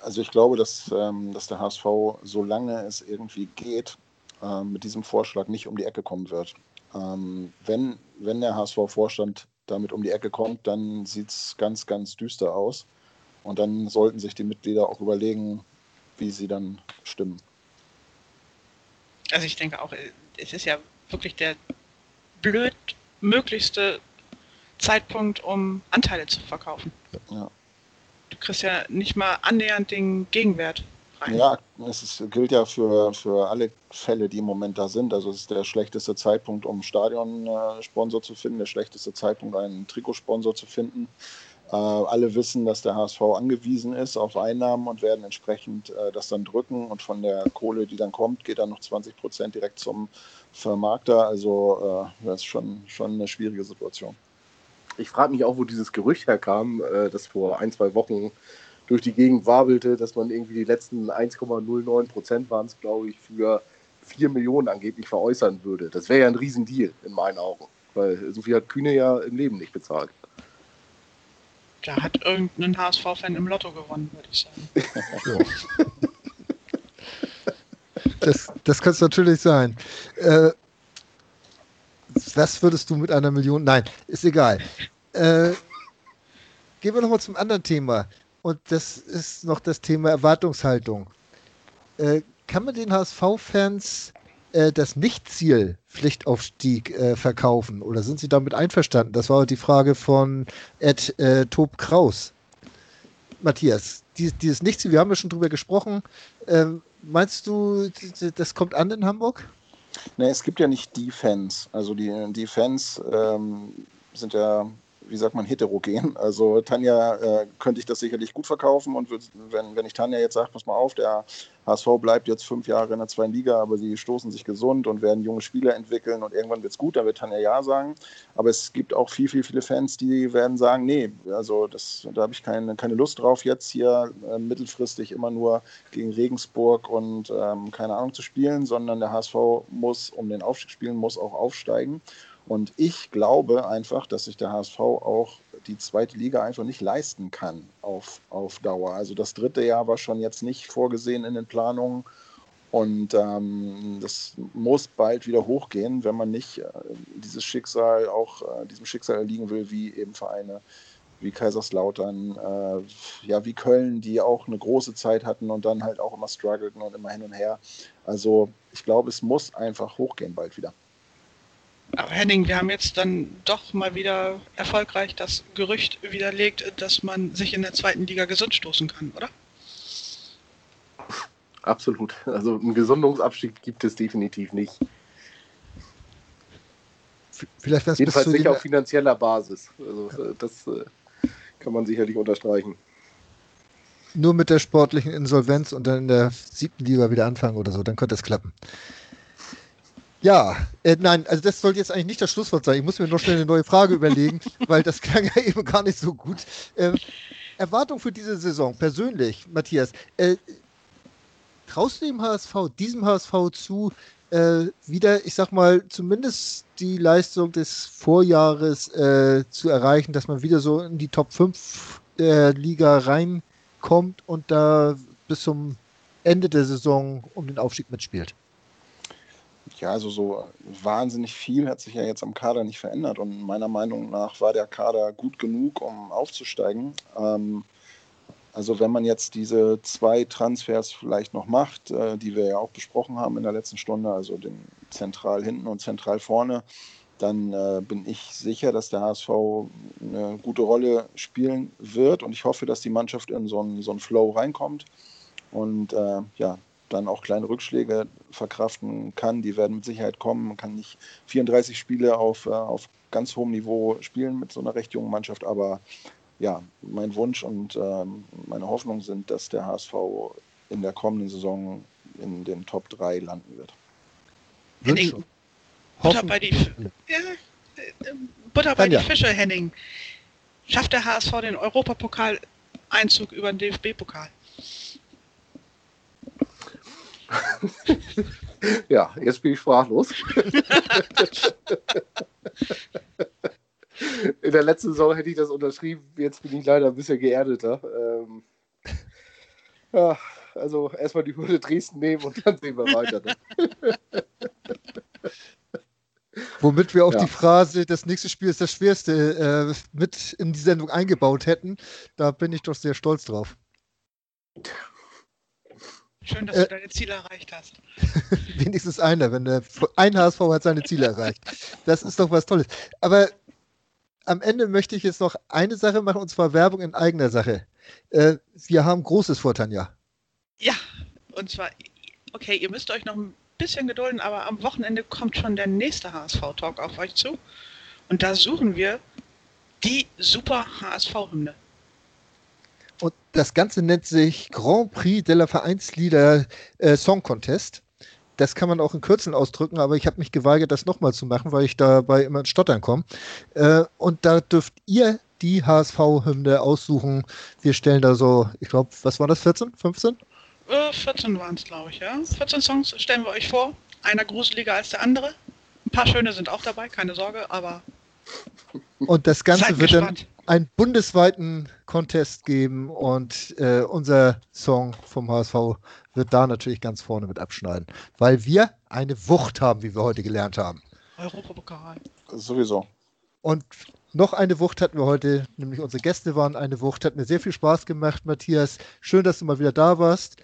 Also ich glaube, dass, ähm, dass der HSV, solange es irgendwie geht, ähm, mit diesem Vorschlag nicht um die Ecke kommen wird. Ähm, wenn, wenn der HSV-Vorstand damit um die Ecke kommt, dann sieht es ganz, ganz düster aus. Und dann sollten sich die Mitglieder auch überlegen, wie sie dann stimmen. Also ich denke auch, es ist ja wirklich der blöd möglichste Zeitpunkt, um Anteile zu verkaufen. Ja. Du kriegst ja nicht mal annähernd den Gegenwert rein. Ja, es ist, gilt ja für, für alle Fälle, die im Moment da sind. Also es ist der schlechteste Zeitpunkt, um Stadionsponsor zu finden, der schlechteste Zeitpunkt, einen Trikotsponsor zu finden. Äh, alle wissen, dass der HSV angewiesen ist auf Einnahmen und werden entsprechend äh, das dann drücken. Und von der Kohle, die dann kommt, geht dann noch 20 Prozent direkt zum Vermarkter. Also äh, das ist schon, schon eine schwierige Situation. Ich frage mich auch, wo dieses Gerücht herkam, äh, das vor ein, zwei Wochen durch die Gegend wabelte, dass man irgendwie die letzten 1,09 Prozent waren es, glaube ich, für 4 Millionen angeblich veräußern würde. Das wäre ja ein Riesendeal in meinen Augen, weil so viel hat Kühne ja im Leben nicht bezahlt. Da hat irgendein HSV-Fan im Lotto gewonnen, würde ich sagen. (laughs) Das, das kann es natürlich sein. Äh, was würdest du mit einer Million? Nein, ist egal. Äh, gehen wir nochmal zum anderen Thema. Und das ist noch das Thema Erwartungshaltung. Äh, kann man den HSV-Fans äh, das Nicht-Ziel Pflichtaufstieg äh, verkaufen oder sind sie damit einverstanden? Das war die Frage von Ed äh, Tob Kraus. Matthias, dieses, dieses Nicht-Ziel, wir haben ja schon drüber gesprochen. Ähm, meinst du, das kommt an in Hamburg? Nee, es gibt ja nicht die Fans. Also die, die Fans ähm, sind ja wie sagt man, heterogen. Also Tanja äh, könnte ich das sicherlich gut verkaufen und würd, wenn, wenn ich Tanja jetzt sage, pass mal auf, der HSV bleibt jetzt fünf Jahre in der zweiten Liga, aber sie stoßen sich gesund und werden junge Spieler entwickeln und irgendwann wird es gut, dann wird Tanja ja sagen. Aber es gibt auch viel, viel, viele Fans, die werden sagen, nee, also das, da habe ich keine, keine Lust drauf, jetzt hier äh, mittelfristig immer nur gegen Regensburg und ähm, keine Ahnung zu spielen, sondern der HSV muss, um den Aufstieg spielen, muss auch aufsteigen. Und ich glaube einfach, dass sich der HSV auch die zweite Liga einfach nicht leisten kann auf, auf Dauer. Also das dritte Jahr war schon jetzt nicht vorgesehen in den Planungen. Und ähm, das muss bald wieder hochgehen, wenn man nicht äh, dieses Schicksal auch äh, diesem Schicksal erliegen will, wie eben Vereine wie Kaiserslautern, äh, ja, wie Köln, die auch eine große Zeit hatten und dann halt auch immer struggleten und immer hin und her. Also ich glaube, es muss einfach hochgehen bald wieder. Aber Henning, wir haben jetzt dann doch mal wieder erfolgreich das Gerücht widerlegt, dass man sich in der zweiten Liga gesund stoßen kann, oder? Absolut. Also einen Gesundungsabstieg gibt es definitiv nicht. Vielleicht Jedenfalls nicht auf finanzieller Basis. Also ja. das äh, kann man sicherlich unterstreichen. Nur mit der sportlichen Insolvenz und dann in der siebten Liga wieder anfangen oder so, dann könnte es klappen. Ja, äh, nein, also das sollte jetzt eigentlich nicht das Schlusswort sein. Ich muss mir noch schnell eine neue Frage überlegen, (laughs) weil das klang ja eben gar nicht so gut. Ähm, Erwartung für diese Saison, persönlich, Matthias. Äh, traust du dem HSV, diesem HSV zu, äh, wieder, ich sag mal, zumindest die Leistung des Vorjahres äh, zu erreichen, dass man wieder so in die Top 5 äh, Liga reinkommt und da bis zum Ende der Saison um den Aufstieg mitspielt? Ja, also so wahnsinnig viel hat sich ja jetzt am Kader nicht verändert und meiner Meinung nach war der Kader gut genug, um aufzusteigen. Ähm, also wenn man jetzt diese zwei Transfers vielleicht noch macht, äh, die wir ja auch besprochen haben in der letzten Stunde, also den zentral hinten und zentral vorne, dann äh, bin ich sicher, dass der HSV eine gute Rolle spielen wird und ich hoffe, dass die Mannschaft in so einen, so Flow reinkommt. Und äh, ja, dann auch kleine Rückschläge verkraften kann. Die werden mit Sicherheit kommen. Man kann nicht 34 Spiele auf, äh, auf ganz hohem Niveau spielen mit so einer recht jungen Mannschaft, aber ja, mein Wunsch und äh, meine Hoffnung sind, dass der HSV in der kommenden Saison in den Top 3 landen wird. Henning, Butter bei die, ja, äh, Butter bei die Fische, Henning. Schafft der HSV den Europapokal-Einzug über den DFB-Pokal? (laughs) ja, jetzt bin ich sprachlos. (laughs) In der letzten Saison hätte ich das unterschrieben, jetzt bin ich leider ein bisschen geerdeter. Ähm, ja, also erstmal die Hürde Dresden nehmen und dann sehen wir weiter. Ne? (laughs) Womit wir auch ja. die Phrase, das nächste Spiel ist das schwerste, äh, mit in die Sendung eingebaut hätten. Da bin ich doch sehr stolz drauf. Schön, dass äh, du deine Ziele erreicht hast. (laughs) Wenigstens einer, wenn der, ein HSV hat seine Ziele erreicht. Das ist doch was Tolles. Aber am Ende möchte ich jetzt noch eine Sache machen, und zwar Werbung in eigener Sache. Äh, wir haben Großes vor, Tanja. Ja, Und zwar, okay, ihr müsst euch noch ein bisschen gedulden, aber am Wochenende kommt schon der nächste HSV-Talk auf euch zu. Und da suchen wir die super HSV-Hymne. Und das Ganze nennt sich Grand Prix de la Vereinslieder äh, Song Contest. Das kann man auch in Kürzeln ausdrücken, aber ich habe mich geweigert, das nochmal zu machen, weil ich dabei immer ins Stottern komme. Äh, und da dürft ihr die HSV-Hymne aussuchen. Wir stellen da so, ich glaube, was war das, 14, 15? Äh, 14 waren es, glaube ich, ja. 14 Songs stellen wir euch vor. Einer gruseliger als der andere. Ein paar schöne sind auch dabei, keine Sorge, aber. Und das Ganze Seid wird gespannt. dann einen bundesweiten Contest geben und äh, unser Song vom HSV wird da natürlich ganz vorne mit abschneiden, weil wir eine Wucht haben, wie wir heute gelernt haben. Europapokal. Sowieso. Und noch eine Wucht hatten wir heute, nämlich unsere Gäste waren eine Wucht. Hat mir sehr viel Spaß gemacht, Matthias. Schön, dass du mal wieder da warst.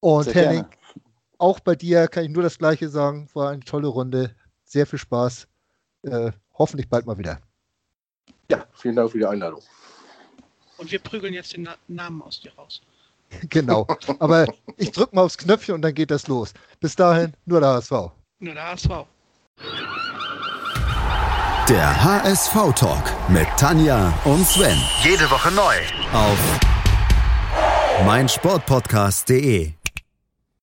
Und Sehr Henning, gerne. auch bei dir kann ich nur das Gleiche sagen. War eine tolle Runde. Sehr viel Spaß. Äh, hoffentlich bald mal wieder. Ja, vielen Dank für die Einladung. Und wir prügeln jetzt den Na Namen aus dir raus. (laughs) genau. Aber ich drücke mal aufs Knöpfchen und dann geht das los. Bis dahin, nur der HSV. Nur der HSV. Der HSV-Talk mit Tanja und Sven. Jede Woche neu. Auf meinsportpodcast.de.